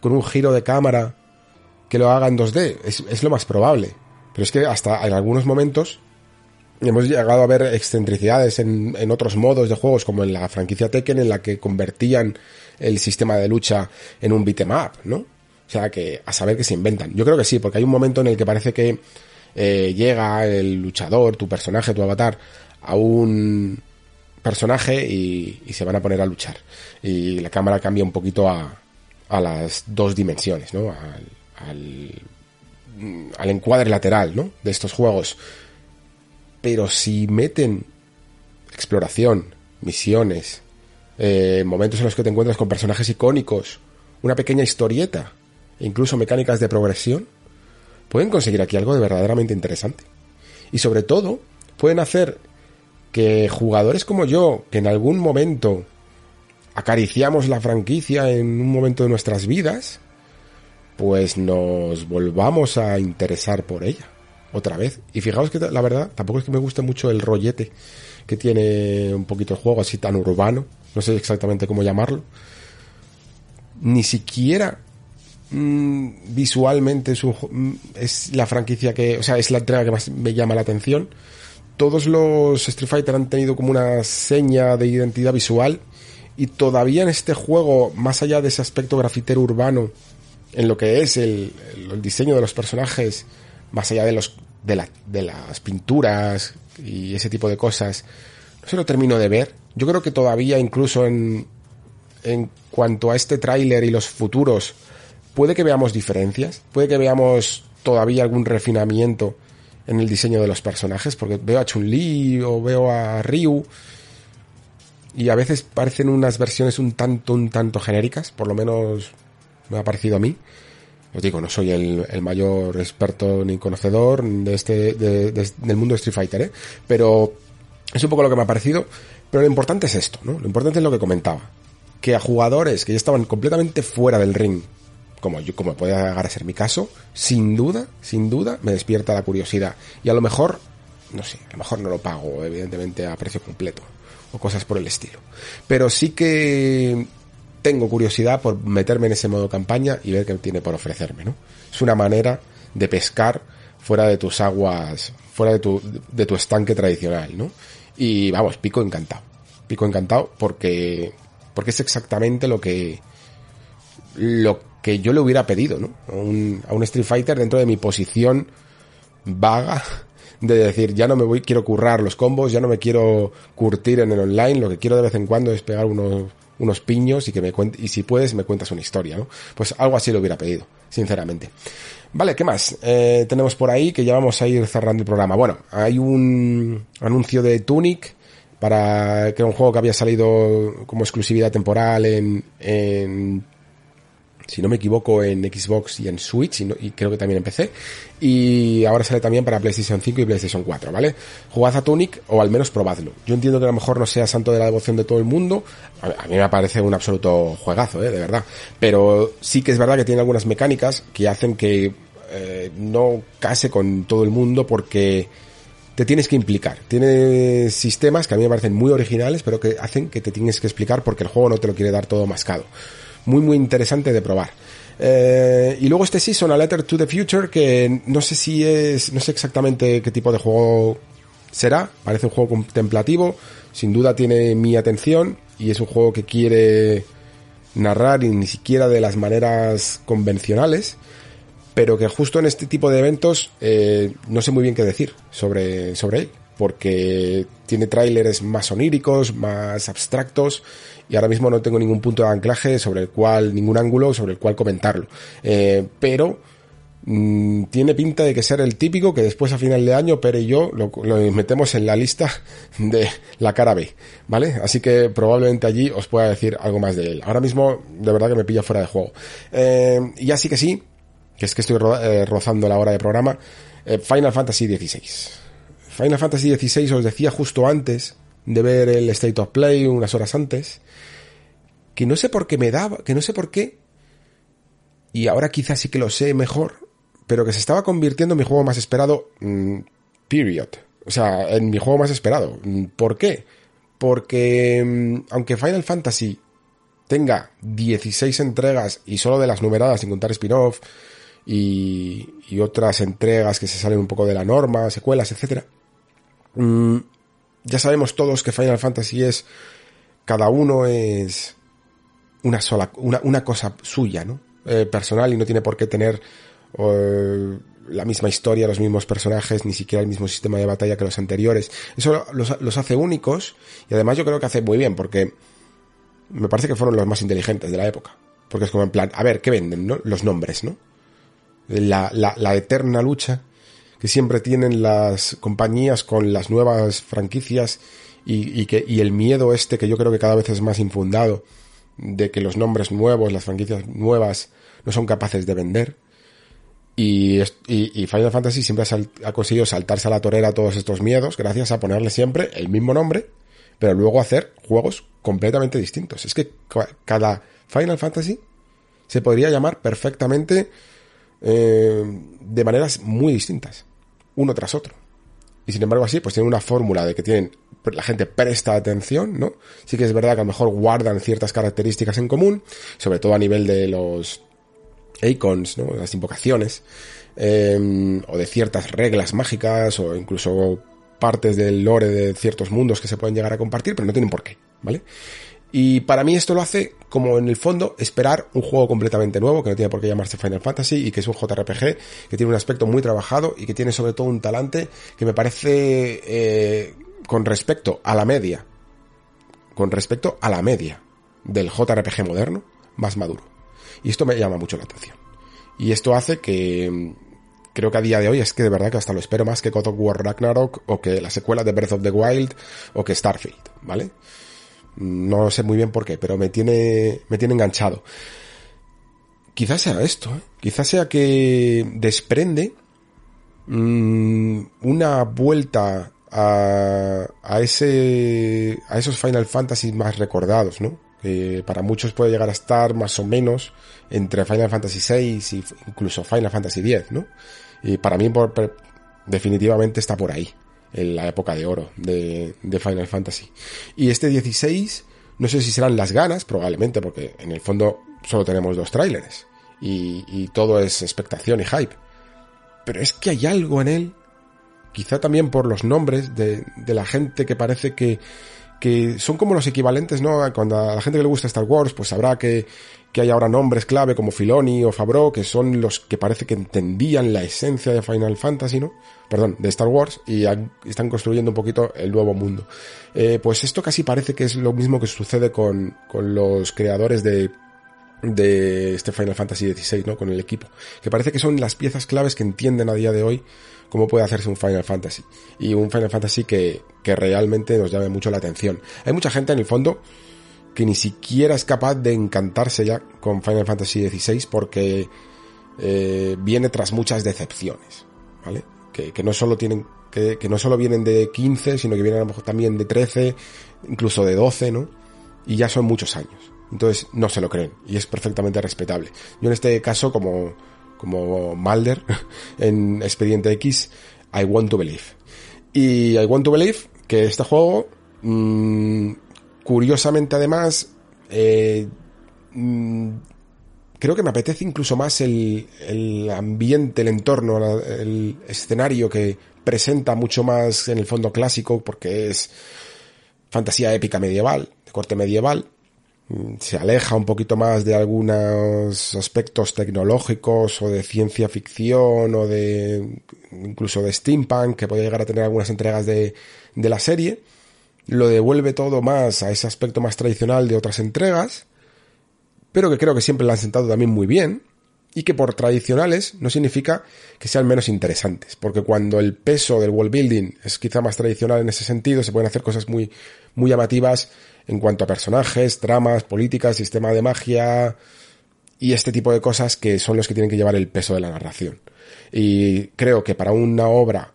con un giro de cámara que lo haga en 2D? Es, es lo más probable. Pero es que hasta en algunos momentos hemos llegado a ver excentricidades en, en, otros modos de juegos, como en la franquicia Tekken, en la que convertían el sistema de lucha en un beat'em up, ¿no? O sea, que a saber que se inventan. Yo creo que sí, porque hay un momento en el que parece que eh, llega el luchador, tu personaje, tu avatar, a un personaje y, se van a poner a luchar. Y la cámara cambia un poquito a, a las dos dimensiones, ¿no? Al, al, al encuadre lateral, ¿no? De estos juegos pero si meten exploración, misiones, eh, momentos en los que te encuentras con personajes icónicos, una pequeña historieta, incluso mecánicas de progresión, pueden conseguir aquí algo de verdaderamente interesante. Y sobre todo, pueden hacer que jugadores como yo, que en algún momento acariciamos la franquicia en un momento de nuestras vidas, pues nos volvamos a interesar por ella otra vez. Y fijaos que la verdad, tampoco es que me guste mucho el rollete que tiene un poquito el juego, así tan urbano. No sé exactamente cómo llamarlo. Ni siquiera mmm, visualmente es, un, mm, es la franquicia que, o sea, es la entrega que más me llama la atención. Todos los Street Fighter han tenido como una seña de identidad visual y todavía en este juego, más allá de ese aspecto grafitero urbano, en lo que es el, diseño de los personajes, más allá de los de, la, de las pinturas y ese tipo de cosas, no se lo termino de ver. Yo creo que todavía incluso en, en cuanto a este tráiler y los futuros, puede que veamos diferencias, puede que veamos todavía algún refinamiento en el diseño de los personajes, porque veo a Chun-Li o veo a Ryu y a veces parecen unas versiones un tanto, un tanto genéricas, por lo menos me ha parecido a mí. os digo, no soy el, mayor experto ni conocedor de este, del mundo de Street Fighter, ¿eh? Pero es un poco lo que me ha parecido. Pero lo importante es esto, ¿no? Lo importante es lo que comentaba. Que a jugadores que ya estaban completamente fuera del ring, como yo, como puede llegar a ser mi caso, sin duda, sin duda, me despierta la curiosidad. Y a lo mejor, no sé, a lo mejor no lo pago, evidentemente, a precio completo. O cosas por el estilo. Pero sí que tengo curiosidad por meterme en ese modo campaña y ver qué tiene por ofrecerme, ¿no? Es una manera de pescar fuera de tus aguas, fuera de tu, de tu estanque tradicional, ¿no? Y vamos, pico encantado. Pico encantado porque, porque es exactamente lo que, lo que yo le hubiera pedido, ¿no? A un, a un Street Fighter dentro de mi posición vaga de decir, ya no me voy, quiero currar los combos, ya no me quiero curtir en el online, lo que quiero de vez en cuando es pegar unos, unos piños y que me cuente, y si puedes me cuentas una historia, ¿no? Pues algo así lo hubiera pedido, sinceramente. Vale, ¿qué más? Eh, tenemos por ahí que ya vamos a ir cerrando el programa. Bueno, hay un anuncio de Tunic para que era un juego que había salido como exclusividad temporal en, en si no me equivoco, en Xbox y en Switch, y, creo que también en PC. Y ahora sale también para PlayStation 5 y PlayStation 4, ¿vale? Jugad a Tunic o al menos probadlo. Yo entiendo que a lo mejor no sea santo de la devoción de todo el mundo. A, mí me parece un absoluto juegazo, ¿eh? De verdad. Pero sí que es verdad que tiene algunas mecánicas que hacen que eh, no case con todo el mundo porque te tienes que implicar. Tiene sistemas que a mí me parecen muy originales, pero que hacen que te tienes que explicar porque el juego no te lo quiere dar todo mascado muy muy interesante de probar. Eh, y luego este Season, A Letter to the Future, que no sé si es, no sé exactamente qué tipo de juego será, parece un juego contemplativo, sin duda tiene mi atención y es un juego que quiere narrar y ni siquiera de las maneras convencionales, pero que justo en este tipo de eventos eh, no sé muy bien qué decir sobre, sobre él, porque tiene tráileres más oníricos, más abstractos, y ahora mismo no tengo ningún punto de anclaje sobre el cual, ningún ángulo sobre el cual comentarlo. Eh, pero mm, tiene pinta de que ser el típico que después a final de año Pere y yo lo, metemos en la lista de la cara B, ¿vale? Así que probablemente allí os pueda decir algo más de él. Ahora mismo de verdad que me pilla fuera de juego. Eh, y así que sí, que es que estoy eh, rozando la hora de programa, Final Fantasy XVI. Final Fantasy XVI os decía justo antes de ver el State of Play unas horas antes, que no sé por qué me daba, que no sé por qué, y ahora quizás sí que lo sé mejor, pero que se estaba convirtiendo en mi juego más esperado, mm, period. O sea, en mi juego más esperado. Mm, ¿Por qué? Porque mm, aunque Final Fantasy tenga 16 entregas y solo de las numeradas, sin contar spin-off y, y, otras entregas que se salen un poco de la norma, secuelas, etc ya sabemos todos que Final Fantasy es, cada uno es una sola, una, una cosa suya, ¿no? Eh, personal y no tiene por qué tener eh, la misma historia, los mismos personajes, ni siquiera el mismo sistema de batalla que los anteriores. Eso los, los hace únicos y además yo creo que hace muy bien porque me parece que fueron los más inteligentes de la época. Porque es como en plan, a ver, ¿qué venden, no? Los nombres, ¿no? La, la, la eterna lucha que siempre tienen las compañías con las nuevas franquicias y, que, y el miedo este que yo creo que cada vez es más infundado de que los nombres nuevos, las franquicias nuevas no son capaces de vender. Y, y, Final Fantasy siempre ha, conseguido saltarse a la torera todos estos miedos gracias a ponerle siempre el mismo nombre, pero luego hacer juegos completamente distintos. Es que cada Final Fantasy se podría llamar perfectamente eh, de maneras muy distintas, uno tras otro. Y sin embargo así, pues tienen una fórmula de que tienen, la gente presta atención, ¿no? Sí que es verdad que a lo mejor guardan ciertas características en común, sobre todo a nivel de los icons, ¿no? Las invocaciones, eh, o de ciertas reglas mágicas, o incluso partes del lore de ciertos mundos que se pueden llegar a compartir, pero no tienen por qué, ¿vale? Y para mí esto lo hace como en el fondo esperar un juego completamente nuevo, que no tiene por qué llamarse Final Fantasy y que es un JRPG, que tiene un aspecto muy trabajado y que tiene sobre todo un talante que me parece eh, con respecto a la media, con respecto a la media del JRPG moderno, más maduro. Y esto me llama mucho la atención. Y esto hace que mm, creo que a día de hoy es que de verdad que hasta lo espero más que God of War Ragnarok o que la secuela de Breath of the Wild o que Starfield, ¿vale? No sé muy bien por qué, pero me tiene, me tiene enganchado. Quizás sea esto, ¿eh? quizás sea que desprende mmm, una vuelta a, a, ese, a esos Final Fantasy más recordados, ¿no? Que para muchos puede llegar a estar más o menos entre Final Fantasy VI y incluso Final Fantasy X, ¿no? Y para mí por, definitivamente está por ahí, en la época de oro de, de Final Fantasy. Y este 16, no sé si serán las ganas, probablemente, porque en el fondo solo tenemos dos trailers y, y todo es expectación y hype. Pero es que hay algo en él, quizá también por los nombres de, de la gente que parece que, que son como los equivalentes, ¿no? Cuando a la gente que le gusta Star Wars, pues sabrá que, que hay ahora nombres clave como Filoni o Favreau, que son los que parece que entendían la esencia de Final Fantasy, ¿no? Perdón, de Star Wars, y están construyendo un poquito el nuevo mundo. Eh, pues esto casi parece que es lo mismo que sucede con, con los creadores de de este Final Fantasy XVI, ¿no? Con el equipo. Que parece que son las piezas claves que entienden a día de hoy cómo puede hacerse un Final Fantasy. Y un Final Fantasy que, que realmente nos llame mucho la atención. Hay mucha gente en el fondo que ni siquiera es capaz de encantarse ya con Final Fantasy XVI porque eh, viene tras muchas decepciones, ¿vale? Que, no solo tienen, que, que, no solo vienen de 15, sino que vienen a lo mejor también de 13, incluso de 12, ¿no? Y ya son muchos años. Entonces no se lo creen y es perfectamente respetable. Yo en este caso, como, como Mulder en Expediente X, I want to believe. Y I want to believe que este juego, mmm, curiosamente además, eh, mmm, creo que me apetece incluso más el, ambiente, el entorno, el escenario que presenta mucho más en el fondo clásico porque es fantasía épica medieval, de corte medieval, se aleja un poquito más de algunos aspectos tecnológicos o de ciencia ficción o de incluso de steampunk que puede llegar a tener algunas entregas de, de la serie, lo devuelve todo más a ese aspecto más tradicional de otras entregas, pero que creo que siempre la han sentado también muy bien, y que por tradicionales no significa que sean menos interesantes, porque cuando el peso del world building es quizá más tradicional en ese sentido, se pueden hacer cosas muy, muy llamativas en cuanto a personajes, tramas, políticas, sistema de magia y este tipo de cosas que son los que tienen que llevar el peso de la narración. Y creo que para una obra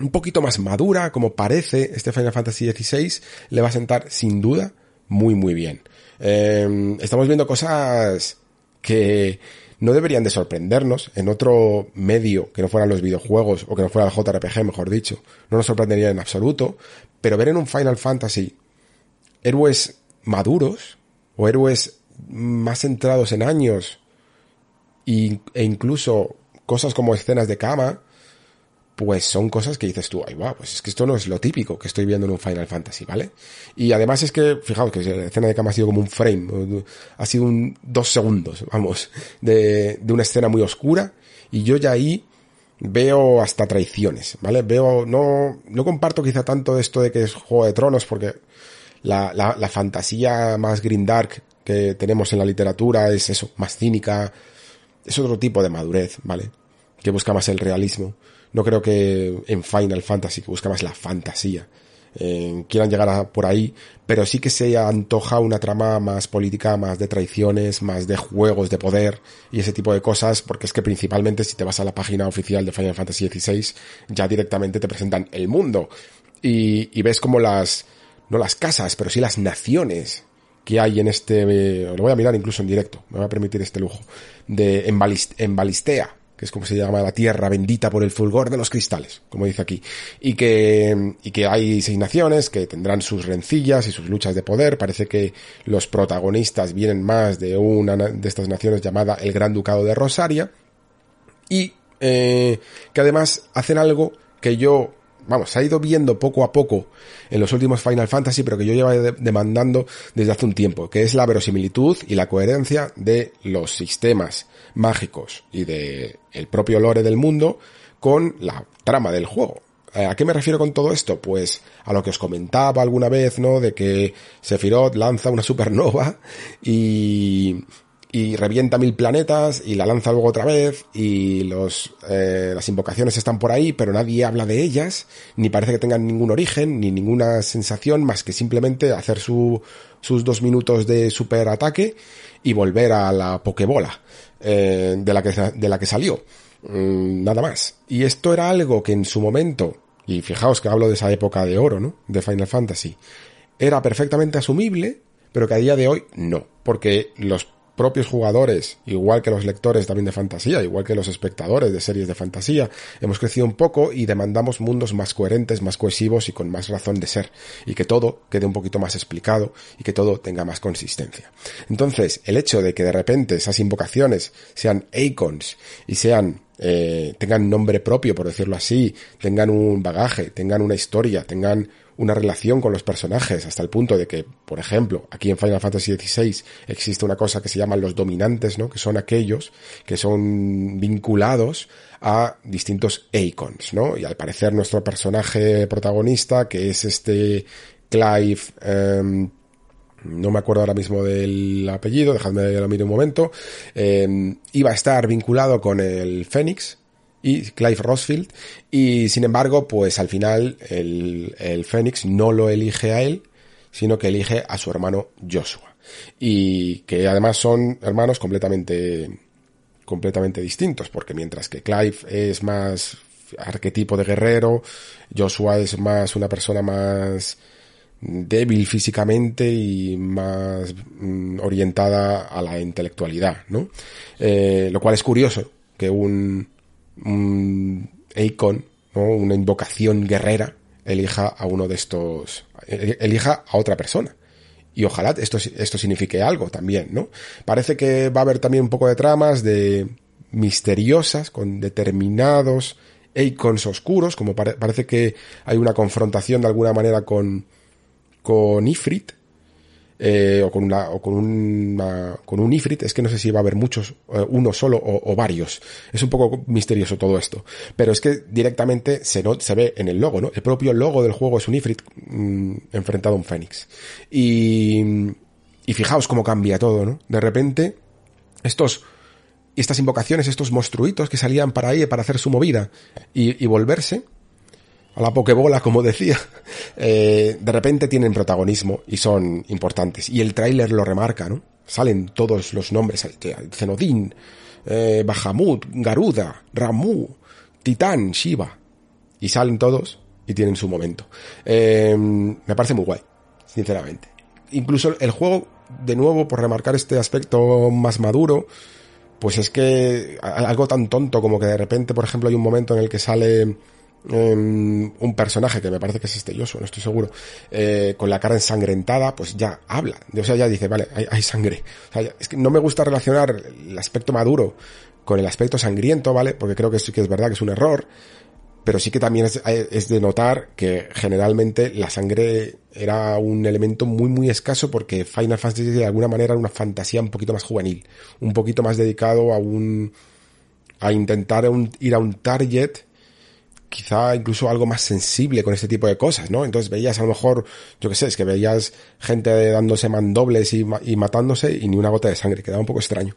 un poquito más madura, como parece este Final Fantasy XVI, le va a sentar sin duda muy muy bien. Eh, estamos viendo cosas que no deberían de sorprendernos en otro medio que no fueran los videojuegos o que no fuera el JRPG, mejor dicho. No nos sorprendería en absoluto, pero ver en un Final Fantasy héroes maduros o héroes más centrados en años e incluso cosas como escenas de cama, pues son cosas que dices tú, ay, wow, pues es que esto no es lo típico que estoy viendo en un Final Fantasy, ¿vale? Y además es que, fijaos que la escena de cama ha sido como un frame, ha sido un dos segundos, vamos, de, de una escena muy oscura, y yo ya ahí veo hasta traiciones, ¿vale? Veo, no, no comparto quizá tanto esto de que es Juego de Tronos, porque la, la, la fantasía más green dark que tenemos en la literatura es eso, más cínica, es otro tipo de madurez, ¿vale? Que busca más el realismo. No creo que en Final Fantasy, que busca más la fantasía, eh, quieran llegar a por ahí, pero sí que se antoja una trama más política, más de traiciones, más de juegos de poder y ese tipo de cosas, porque es que principalmente si te vas a la página oficial de Final Fantasy XVI, ya directamente te presentan el mundo. Y, y ves como las, no las casas, pero sí las naciones que hay en este, eh, lo voy a mirar incluso en directo, me va a permitir este lujo, de en, Balist, en Balistea, que es como se llama la tierra bendita por el fulgor de los cristales, como dice aquí, y que, y que hay seis naciones que tendrán sus rencillas y sus luchas de poder. Parece que los protagonistas vienen más de una de estas naciones llamada el Gran Ducado de Rosaria, y eh, que además hacen algo que yo vamos, se ha ido viendo poco a poco en los últimos Final Fantasy, pero que yo llevo de demandando desde hace un tiempo, que es la verosimilitud y la coherencia de los sistemas mágicos y de el propio lore del mundo con la trama del juego. Eh, ¿A qué me refiero con todo esto? Pues a lo que os comentaba alguna vez, ¿no? De que Sephiroth lanza una supernova y, y revienta mil planetas y la lanza luego otra vez y los, eh, las invocaciones están por ahí, pero nadie habla de ellas, ni parece que tengan ningún origen, ni ninguna sensación más que simplemente hacer su, sus dos minutos de super ataque y volver a la pokebola eh, de, la que, de la que salió. Mm, nada más. Y esto era algo que en su momento, y fijaos que hablo de esa época de oro, ¿no? De Final Fantasy, era perfectamente asumible, pero que a día de hoy no, porque los propios jugadores, igual que los lectores también de fantasía, igual que los espectadores de series de fantasía, hemos crecido un poco y demandamos mundos más coherentes, más cohesivos y con más razón de ser, y que todo quede un poquito más explicado y que todo tenga más consistencia. Entonces, el hecho de que de repente esas invocaciones sean icons y sean eh, tengan nombre propio, por decirlo así, tengan un bagaje, tengan una historia, tengan una relación con los personajes, hasta el punto de que, por ejemplo, aquí en Final Fantasy XVI existe una cosa que se llaman los dominantes, ¿no? Que son aquellos que son vinculados a distintos icons, ¿no? Y al parecer nuestro personaje protagonista, que es este Clive, em, no me acuerdo ahora mismo del apellido, dejadme lo mire un momento, em, iba a estar vinculado con el Fénix, y Clive Rosfield y sin embargo pues al final el, el Fénix no lo elige a él sino que elige a su hermano Joshua. Y que además son hermanos completamente completamente distintos porque mientras que Clive es más arquetipo de guerrero Joshua es más una persona más débil físicamente y más mm, orientada a la intelectualidad, ¿no? Eh, lo cual es curioso que un un ¿no? una invocación guerrera, elija a uno de estos, elija a otra persona. Y ojalá esto, esto signifique algo también, ¿no? Parece que va a haber también un poco de tramas de misteriosas con determinados icons oscuros, como parece que hay una confrontación de alguna manera con, con Ifrit, eh, o con una, con un ifrit, es que no sé si va a haber muchos, eh, uno solo o, varios. Es un poco misterioso todo esto. Pero es que directamente se, no, se ve en el logo, ¿no? El propio logo del juego es un ifrit mm, enfrentado a un fénix. Y, y fijaos cómo cambia todo, ¿no? De repente, estos, estas invocaciones, estos monstruitos que salían para ahí, para hacer su movida y volverse, a la pokebola, como decía, eh, de repente tienen protagonismo y son importantes. Y el tráiler lo remarca, ¿no? Salen todos los nombres, Zenodin, eh, Bahamut, Garuda, Ramu, Titán, Shiva. Y salen todos y tienen su momento. Eh, me parece muy guay, sinceramente. Incluso el juego, de nuevo, por remarcar este aspecto más maduro, pues es que algo tan tonto como que de repente, por ejemplo, hay un momento en el que sale Em, un personaje que me parece que es este Yoso, no estoy seguro, eh, con la cara ensangrentada, pues ya habla. O sea, ya dice, vale, hay, sangre. O sea, es que no me gusta relacionar el aspecto maduro con el aspecto sangriento, ¿vale? Porque creo que sí que es verdad que es un error. Pero sí que también es, es de notar que generalmente la sangre era un elemento muy muy escaso porque Final Fantasy de alguna manera era una fantasía un poquito más juvenil, un poquito más dedicado a un a intentar ir a un target quizá incluso algo más sensible con este tipo de cosas, ¿no? Entonces veías a lo mejor, yo qué sé, es que veías gente dándose mandobles y, matándose y ni una gota de sangre, quedaba un poco extraño.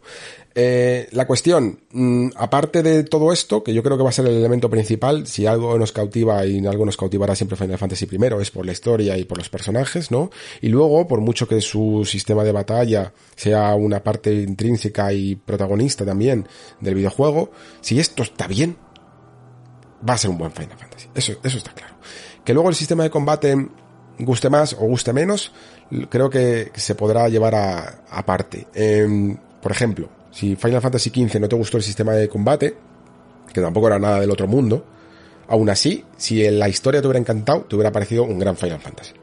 Eh, la cuestión, mm, aparte de todo esto, que yo creo que va a ser el elemento principal, si algo nos cautiva y algo nos cautivará siempre Final Fantasy primero, es por la historia y por los personajes, ¿no? Y luego, por mucho que su sistema de batalla sea una parte intrínseca y protagonista también del videojuego, si esto está bien, va a ser un buen Final Fantasy. Eso, eso está claro. Que luego el sistema de combate guste más o guste menos, creo que se podrá llevar a, aparte. Em, por ejemplo, si Final Fantasy XV no te gustó el sistema de combate, que tampoco era nada del otro mundo, aún así, si la historia te hubiera encantado, te hubiera parecido un gran Final Fantasy.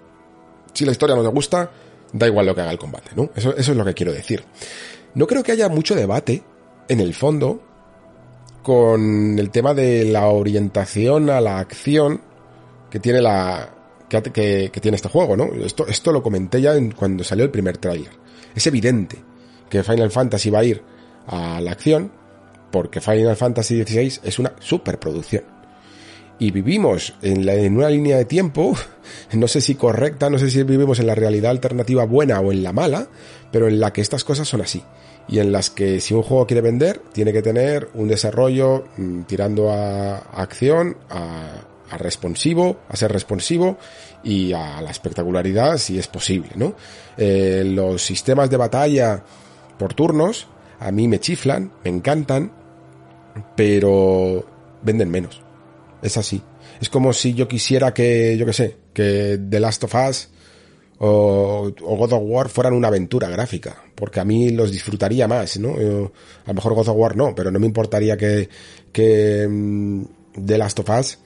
Si la historia no te gusta, da igual lo que haga el combate, ¿no? Eso, eso es lo que quiero decir. No creo que haya mucho debate, en el fondo, con el tema de la orientación a la acción que tiene la que, tiene este juego, ¿no? Esto, esto lo comenté ya cuando salió el primer tráiler. Es evidente que Final Fantasy va a ir a la acción porque Final Fantasy XVI es una superproducción. y vivimos en, en, una línea de tiempo, no sé si correcta, no sé si vivimos en la realidad alternativa buena o en la mala, pero en la que estas cosas son así. Y en las que si un juego quiere vender, tiene que tener un desarrollo mm, tirando a, acción, a, a, responsivo, a ser responsivo y a la espectacularidad si es posible, ¿no? Eh, los sistemas de batalla por turnos a mí me chiflan, me encantan, pero venden menos. Es así. Es como si yo quisiera que, yo qué sé, que The Last of Us o, God of War fueran una aventura gráfica, porque a mí los disfrutaría más, ¿no? A lo mejor God of War no, pero no me importaría que, que um, The Last of Us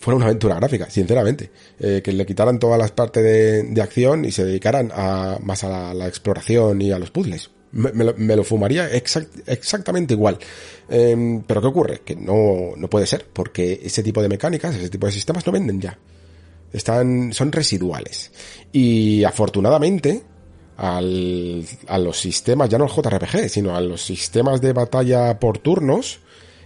fuera una aventura gráfica, sinceramente. Eh, que le quitaran todas las partes de, de, acción y se dedicaran a, más a la, exploración y a los puzzles me, lo, me lo, fumaría exact, exactamente igual. Eh, pero ¿qué ocurre? Que no, no puede ser, porque ese tipo de mecánicas, ese tipo de sistemas no venden ya. Están, son residuales. Y afortunadamente, al, a los sistemas, ya no al JRPG, sino a los sistemas de batalla por turnos,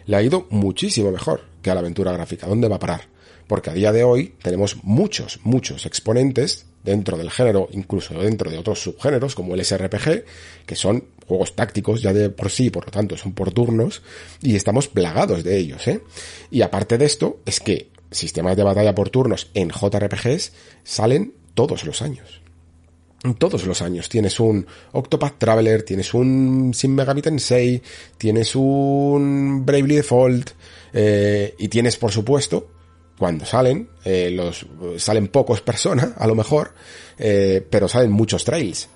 le ha ido muchísimo mejor que a la aventura gráfica. ¿Dónde va a parar? Porque a día de hoy tenemos muchos, muchos exponentes dentro del género, incluso dentro de otros subgéneros como el SRPG, que son juegos tácticos ya de por sí, por lo tanto son por turnos, y estamos plagados de ellos, ¿eh? Y aparte de esto, es que sistemas de batalla por turnos en JRPGs salen todos los años. Todos los años tienes un Octopath Traveler, tienes un Shin Megami Tensei, tienes un Bravely Default, eh, y tienes por supuesto cuando salen, eh, los salen pocos personas, a lo mejor, eh, pero salen muchos trails.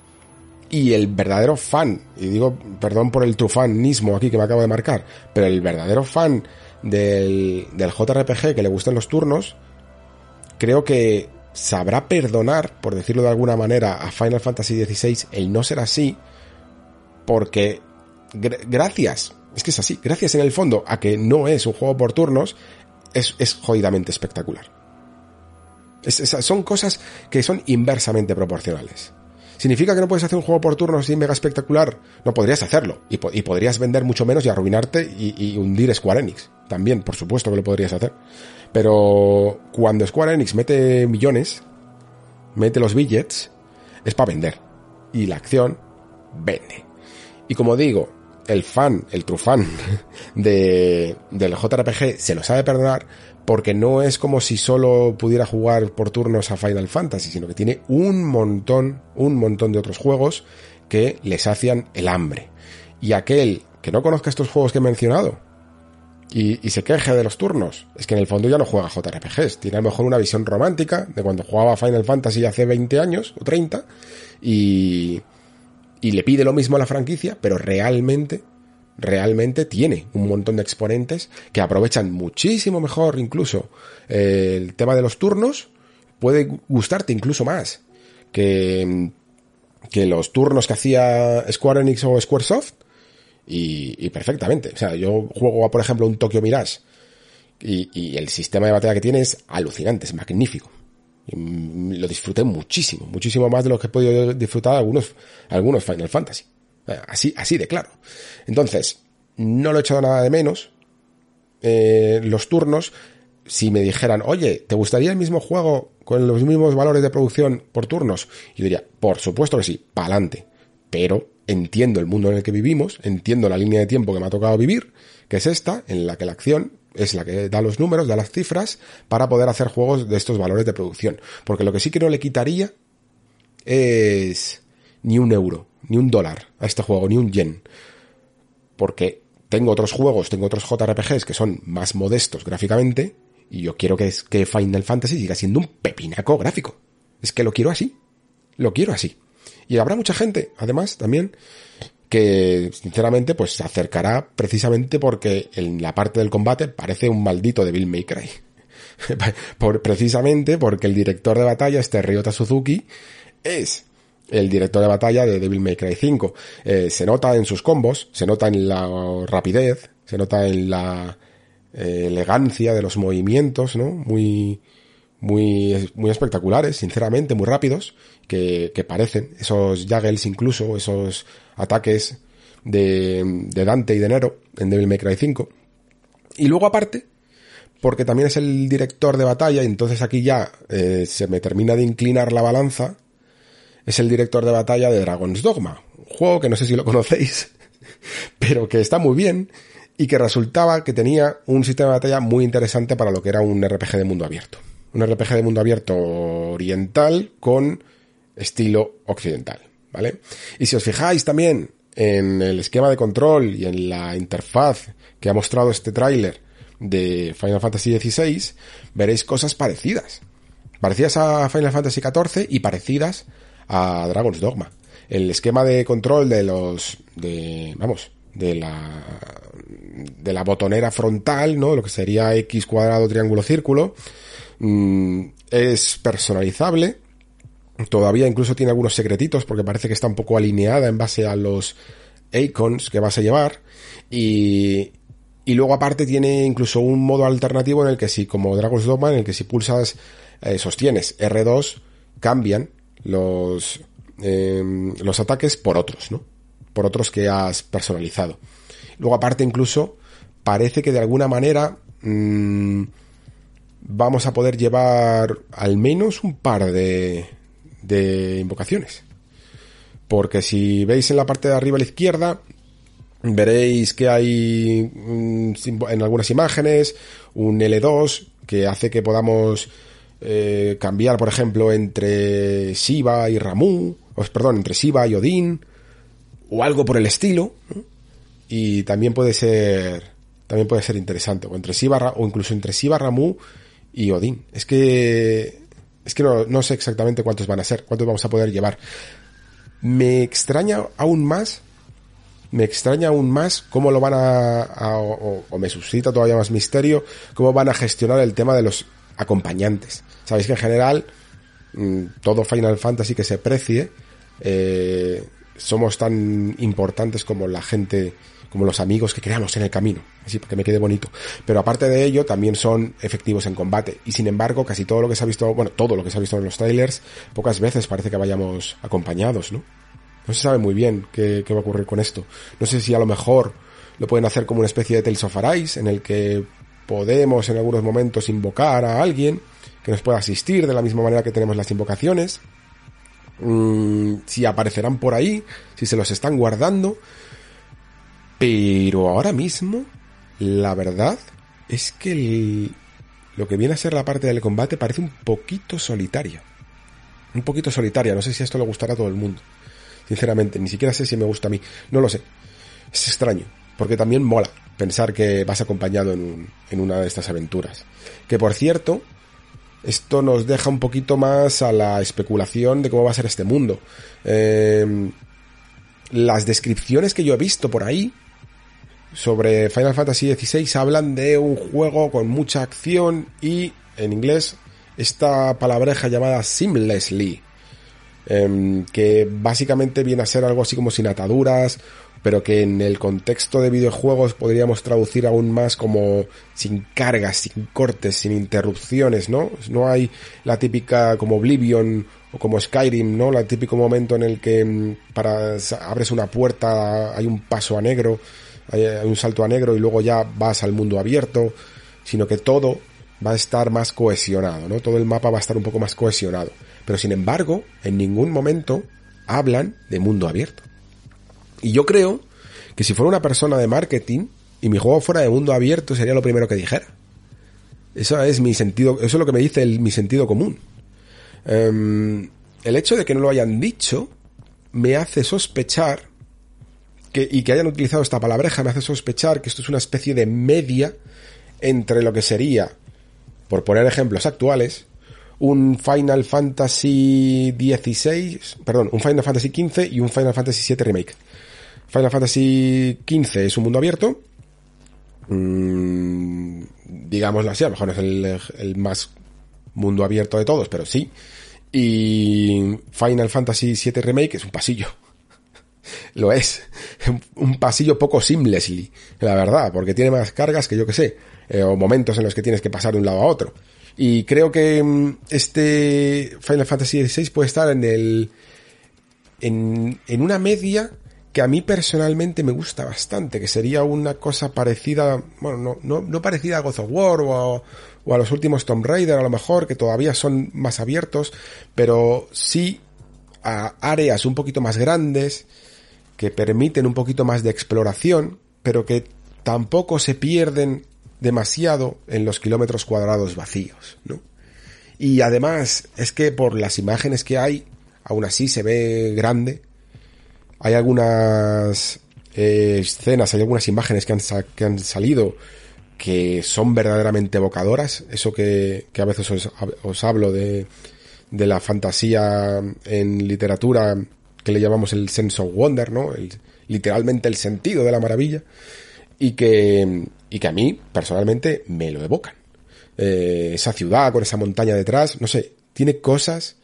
Y el verdadero fan, y digo, perdón por el trufanismo aquí que me acabo de marcar, pero el verdadero fan del, del JRPG que le gustan los turnos, creo que sabrá perdonar, por decirlo de alguna manera, a Final Fantasy XVI el no ser así, porque gr gracias, es que es así, gracias en el fondo a que no es un juego por turnos, es, jodidamente espectacular. Es, es, son cosas que son inversamente proporcionales. ¿Significa que no puedes hacer un juego por turnos y mega espectacular? No podrías hacerlo. Y podrías vender mucho menos y arruinarte y, y, hundir Square Enix. También, por supuesto que lo podrías hacer. Pero cuando Square Enix mete millones, mete los billets, es para vender. Y la acción vende. Y como digo, el fan, el true fan de, del JRPG se lo sabe perdonar porque no es como si solo pudiera jugar por turnos a Final Fantasy, sino que tiene un montón, un montón de otros juegos que le sacian el hambre. Y aquel que no conozca estos juegos que he mencionado y, y, se queje de los turnos, es que en el fondo ya no juega JRPGs, tiene a lo mejor una visión romántica de cuando jugaba Final Fantasy hace 20 años o 30 y, y le pide lo mismo a la franquicia, pero realmente, realmente tiene un montón de exponentes que aprovechan muchísimo mejor incluso eh, el tema de los turnos, puede gustarte incluso más que, que los turnos que hacía Square Enix o Squaresoft y, y perfectamente. O sea, yo juego, por ejemplo, un Tokyo Mirage y, y el sistema de batalla que tiene es alucinante, es magnífico. Y lo disfruté muchísimo, muchísimo más de lo que he podido disfrutar algunos, algunos Final Fantasy. Así, así de claro. Entonces, no lo he echado nada de menos. Eh, los turnos, si me dijeran, oye, ¿te gustaría el mismo juego con los mismos valores de producción por turnos? Yo diría, por supuesto que sí, pa'lante. Pero entiendo el mundo en el que vivimos, entiendo la línea de tiempo que me ha tocado vivir, que es esta, en la que la acción es la que da los números, da las cifras para poder hacer juegos de estos valores de producción. Porque lo que sí que no le quitaría es ni un euro, ni un dólar a este juego, ni un yen. Porque tengo otros juegos, tengo otros JRPGs que son más modestos gráficamente y yo quiero que, que Final Fantasy siga siendo un pepinaco gráfico. Es que lo quiero así. Lo quiero así. Y habrá mucha gente, además, también, que sinceramente pues se acercará precisamente porque en la parte del combate parece un maldito de Bill May Cry. Por, precisamente porque el director de batalla, este Ryota Suzuki, es el director de batalla de Devil May Cry 5. Eh, se nota en sus combos, se nota en la rapidez, se nota en la eh, elegancia de los movimientos, ¿no? Muy, muy, muy espectaculares, sinceramente, muy rápidos, que, que parecen, esos juggles incluso, esos ataques de, de Dante y de Nero en Devil May Cry 5. Y luego aparte, porque también es el director de batalla, y entonces aquí ya eh, se me termina de inclinar la balanza. Es el director de batalla de Dragon's Dogma, un juego que no sé si lo conocéis, pero que está muy bien y que resultaba que tenía un sistema de batalla muy interesante para lo que era un RPG de mundo abierto. Un RPG de mundo abierto oriental con estilo occidental, ¿vale? Y si os fijáis también en el esquema de control y en la interfaz que ha mostrado este tráiler de Final Fantasy XVI, veréis cosas parecidas. Parecidas a Final Fantasy XIV y parecidas a Dragon's Dogma. El esquema de control de los, de, vamos, de la, de la botonera frontal, ¿no? Lo que sería X cuadrado, triángulo, círculo, mm, es personalizable. Todavía incluso tiene algunos secretitos porque parece que está un poco alineada en base a los icons que vas a llevar. Y, y luego aparte tiene incluso un modo alternativo en el que si, como Dragon's Dogma, en el que si pulsas, eh, sostienes R2, cambian los, em, los ataques por otros, ¿no? Por otros que has personalizado. Luego aparte incluso parece que de alguna manera mmm, vamos a poder llevar al menos un par de, de invocaciones. Porque si veis en la parte de arriba a la izquierda, veréis que hay en algunas imágenes un L2 que hace que podamos eh, cambiar, por ejemplo, entre Shiva y Ramu, perdón, entre Shiva y Odín, o algo por el estilo, y también puede ser, también puede ser interesante, o entre Shiva, o incluso entre Shiva, Ramu y Odín. Es que, es que no, no sé exactamente cuántos van a ser, cuántos vamos a poder llevar. Me extraña aún más me extraña aún más cómo lo van a, o, me suscita todavía más misterio, cómo van a gestionar el tema de los acompañantes. Sabéis que en general, mm, todo Final Fantasy que se precie, eh, somos tan importantes como la gente, como los amigos que creamos en el camino, así para que me quede bonito. Pero aparte de ello, también son efectivos en combate. Y sin embargo, casi todo lo que se ha visto, bueno, todo lo que se ha visto en los trailers, pocas veces parece que vayamos acompañados, ¿no? No se sabe muy bien qué, va a ocurrir con esto. No sé si a lo mejor lo pueden hacer como una especie de Tales of Arise, en el que podemos en algunos momentos invocar a alguien que nos pueda asistir de la misma manera que tenemos las invocaciones. Mm, si aparecerán por ahí, si se los están guardando. Pero ahora mismo, la verdad es que lo que viene a ser la parte del combate parece un poquito solitaria. Un poquito solitaria, no sé si esto le gustará a todo el mundo. Sinceramente, ni siquiera sé si me gusta a mí. No lo sé. Es extraño, porque también mola pensar que vas acompañado en, una de estas aventuras. Que por cierto, esto nos deja un poquito más a la especulación de cómo va a ser este mundo. Em, las descripciones que yo he visto por ahí sobre Final Fantasy XVI hablan de un juego con mucha acción y, en inglés, esta palabreja llamada seamlessly, Em, que básicamente viene a ser algo así como sin ataduras, pero que en el contexto de videojuegos podríamos traducir aún más como sin cargas, sin cortes, sin interrupciones, ¿no? No hay la típica como Oblivion o como Skyrim, ¿no? El típico momento en el que em, para abres una puerta hay un paso a negro, hay, un salto a negro y luego ya vas al mundo abierto, sino que todo va a estar más cohesionado, ¿no? Todo el mapa va a estar un poco más cohesionado. Pero sin embargo, en ningún momento hablan de mundo abierto. Y yo creo que si fuera una persona de marketing y mi juego fuera de mundo abierto sería lo primero que dijera. Eso es mi sentido, eso es lo que me dice mi sentido común. Em, el hecho de que no lo hayan dicho me hace sospechar y que hayan utilizado esta palabreja me hace sospechar que esto es una especie de media entre lo que sería, por poner ejemplos actuales, un Final Fantasy XVI, perdón, un Final Fantasy XV y un Final Fantasy VII Remake. Final Fantasy XV es un mundo abierto, mmm, digámoslo así, a lo mejor no es el, el más mundo abierto de todos, pero sí. Y Final Fantasy VII Remake es un pasillo. Lo es. Un pasillo poco seamlessly, la verdad, porque tiene más cargas que yo que sé, eh, o momentos en los que tienes que pasar de un lado a otro. Y creo que mm, este Final Fantasy XVI puede estar en el. En, en una media que a mí personalmente me gusta bastante, que sería una cosa parecida, bueno, no, no, no parecida a God of War o a, o a los últimos Tomb Raider a lo mejor, que todavía son más abiertos, pero sí a áreas un poquito más grandes, que permiten un poquito más de exploración, pero que tampoco se pierden demasiado en los kilómetros cuadrados vacíos, ¿no? Y además es que por las imágenes que hay, aún así se ve grande. Hay algunas eh, escenas, hay algunas imágenes que han, que han salido que son verdaderamente evocadoras. Eso que, que a veces os, os hablo de, de, la fantasía en literatura que le llamamos el sense of wonder, ¿no? El, literalmente el sentido de la maravilla. Y que, y que a mí, personalmente, me lo evocan. Eh, esa ciudad con esa montaña detrás, no sé, tiene cosas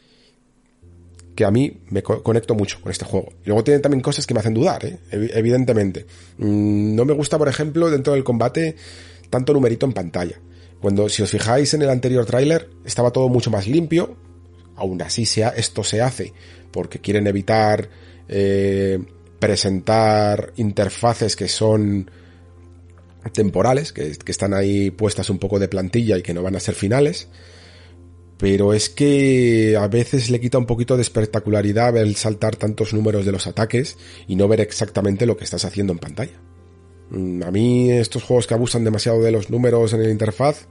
que a mí me co conecto mucho con este juego. Y luego tiene también cosas que me hacen dudar, ¿eh? evidentemente. Mm, no me gusta, por ejemplo, dentro del combate, tanto numerito en pantalla. Cuando, si os fijáis en el anterior tráiler, estaba todo mucho más limpio. Aún así sea, esto se hace porque quieren evitar eh, presentar interfaces que son temporales, que, que, están ahí puestas un poco de plantilla y que no van a ser finales. Pero es que a veces le quita un poquito de espectacularidad el saltar tantos números de los ataques y no ver exactamente lo que estás haciendo en pantalla. Mm, a mí estos juegos que abusan demasiado de los números en el interfaz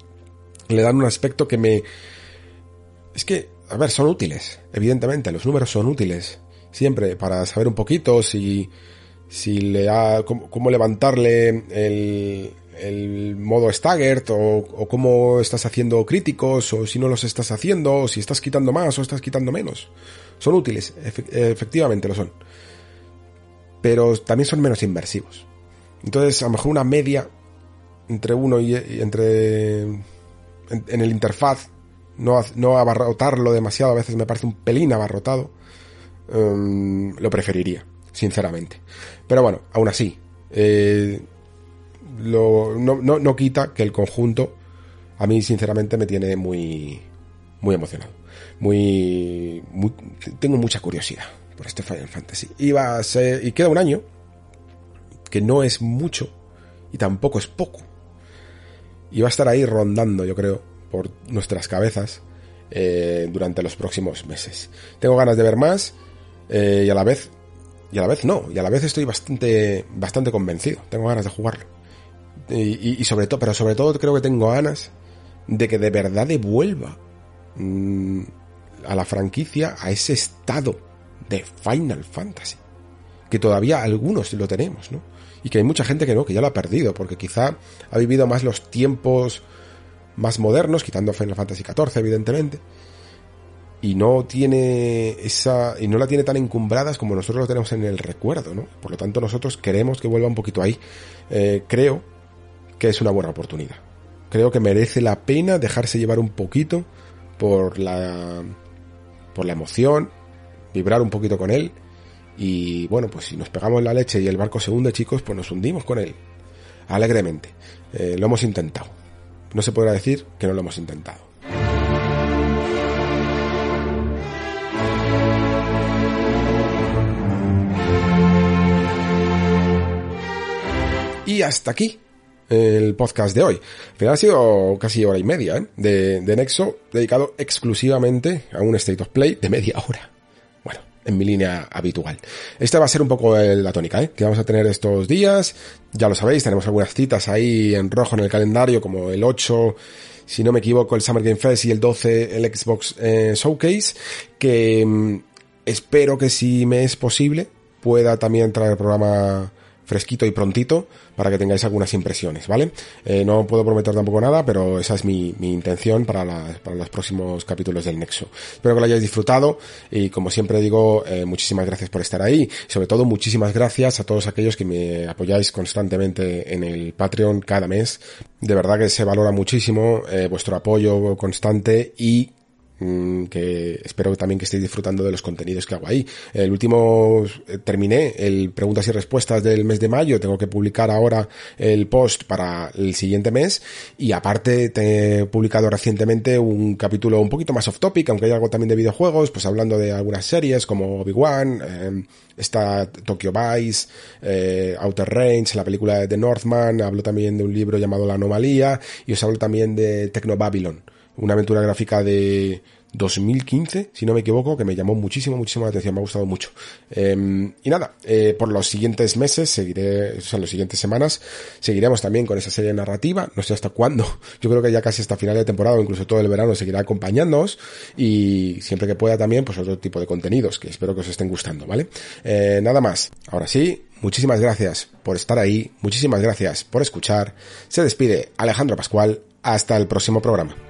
le dan un aspecto que me... Es que, a ver, son útiles, evidentemente, los números son útiles, siempre, para saber un poquito si, si le ha, cómo, levantarle el, el modo staggered o, cómo estás haciendo críticos o si no los estás haciendo o si estás quitando más o estás quitando menos. Son útiles, efectivamente lo son. Pero también son menos inversivos. Entonces, a lo mejor una media entre uno y, entre en, en, el interfaz, no, no abarrotarlo demasiado, a veces me parece un pelín abarrotado, um, lo preferiría, sinceramente. Pero bueno, aún así, eh, no, no, no, quita que el conjunto a mí sinceramente me tiene muy muy emocionado muy, muy tengo mucha curiosidad por este Final Fantasy y va a ser, y queda un año que no es mucho y tampoco es poco. Y va a estar ahí rondando, yo creo, por nuestras cabezas eh, durante los próximos meses. Tengo ganas de ver más eh, y a la vez y a la vez no, y a la vez estoy bastante bastante convencido. Tengo ganas de jugarlo. Y, sobre todo, pero sobre todo creo que tengo ganas de que de verdad devuelva mmm, a la franquicia a ese estado de Final Fantasy que todavía algunos lo tenemos, ¿no? y que hay mucha gente que no, que ya lo ha perdido, porque quizá ha vivido más los tiempos más modernos, quitando Final Fantasy XIV, evidentemente, y no tiene esa, y no la tiene tan encumbradas como nosotros lo tenemos en el recuerdo, ¿no? Por lo tanto, nosotros queremos que vuelva un poquito ahí. Eh, creo que es una buena oportunidad. Creo que merece la pena dejarse llevar un poquito por la, por la emoción, vibrar un poquito con él y bueno, pues si nos pegamos la leche y el barco se hunde, chicos, pues nos hundimos con él. Alegremente. Eh, lo hemos intentado. No se podrá decir que no lo hemos intentado. Y hasta aquí el podcast de hoy. Al final ha sido casi hora y media ¿eh? de, de Nexo dedicado exclusivamente a un State of Play de media hora en mi línea habitual. Esta va a ser un poco la tónica, ¿eh? que vamos a tener estos días. Ya lo sabéis, tenemos algunas citas ahí en rojo en el calendario, como el 8, si no me equivoco, el Summer Game Fest y el 12, el Xbox eh, Showcase, que mm, espero que si me es posible pueda también traer programa fresquito y prontito para que tengáis algunas impresiones, ¿vale? Eh, no puedo prometer tampoco nada, pero esa es mi, mi intención para, la, para, los próximos capítulos del Nexo. Espero que lo hayáis disfrutado y como siempre digo, eh, muchísimas gracias por estar ahí. Sobre todo, muchísimas gracias a todos aquellos que me apoyáis constantemente en el Patreon cada mes. De verdad que se valora muchísimo eh, vuestro apoyo constante y que espero también que estéis disfrutando de los contenidos que hago ahí. El último, eh, terminé el preguntas y respuestas del mes de mayo, tengo que publicar ahora el post para el siguiente mes. Y aparte te he publicado recientemente un capítulo un poquito más off topic, aunque hay algo también de videojuegos, pues hablando de algunas series como Obi-Wan, eh, está Tokyo Vice, eh, Outer Range, la película de Northman, hablo también de un libro llamado La Anomalía y os hablo también de Techno Babylon, una aventura gráfica de 2015, si no me equivoco, que me llamó muchísimo, muchísimo la atención, me ha gustado mucho. Em, y nada, eh, por los siguientes meses, seguiré, o sea, las siguientes semanas, seguiremos también con esa serie narrativa, no sé hasta cuándo, yo creo que ya casi hasta final de temporada o incluso todo el verano seguirá acompañándonos y siempre que pueda también, pues otro tipo de contenidos que espero que os estén gustando, ¿vale? Eh, nada más, ahora sí, muchísimas gracias por estar ahí, muchísimas gracias por escuchar, se despide Alejandro Pascual, hasta el próximo programa.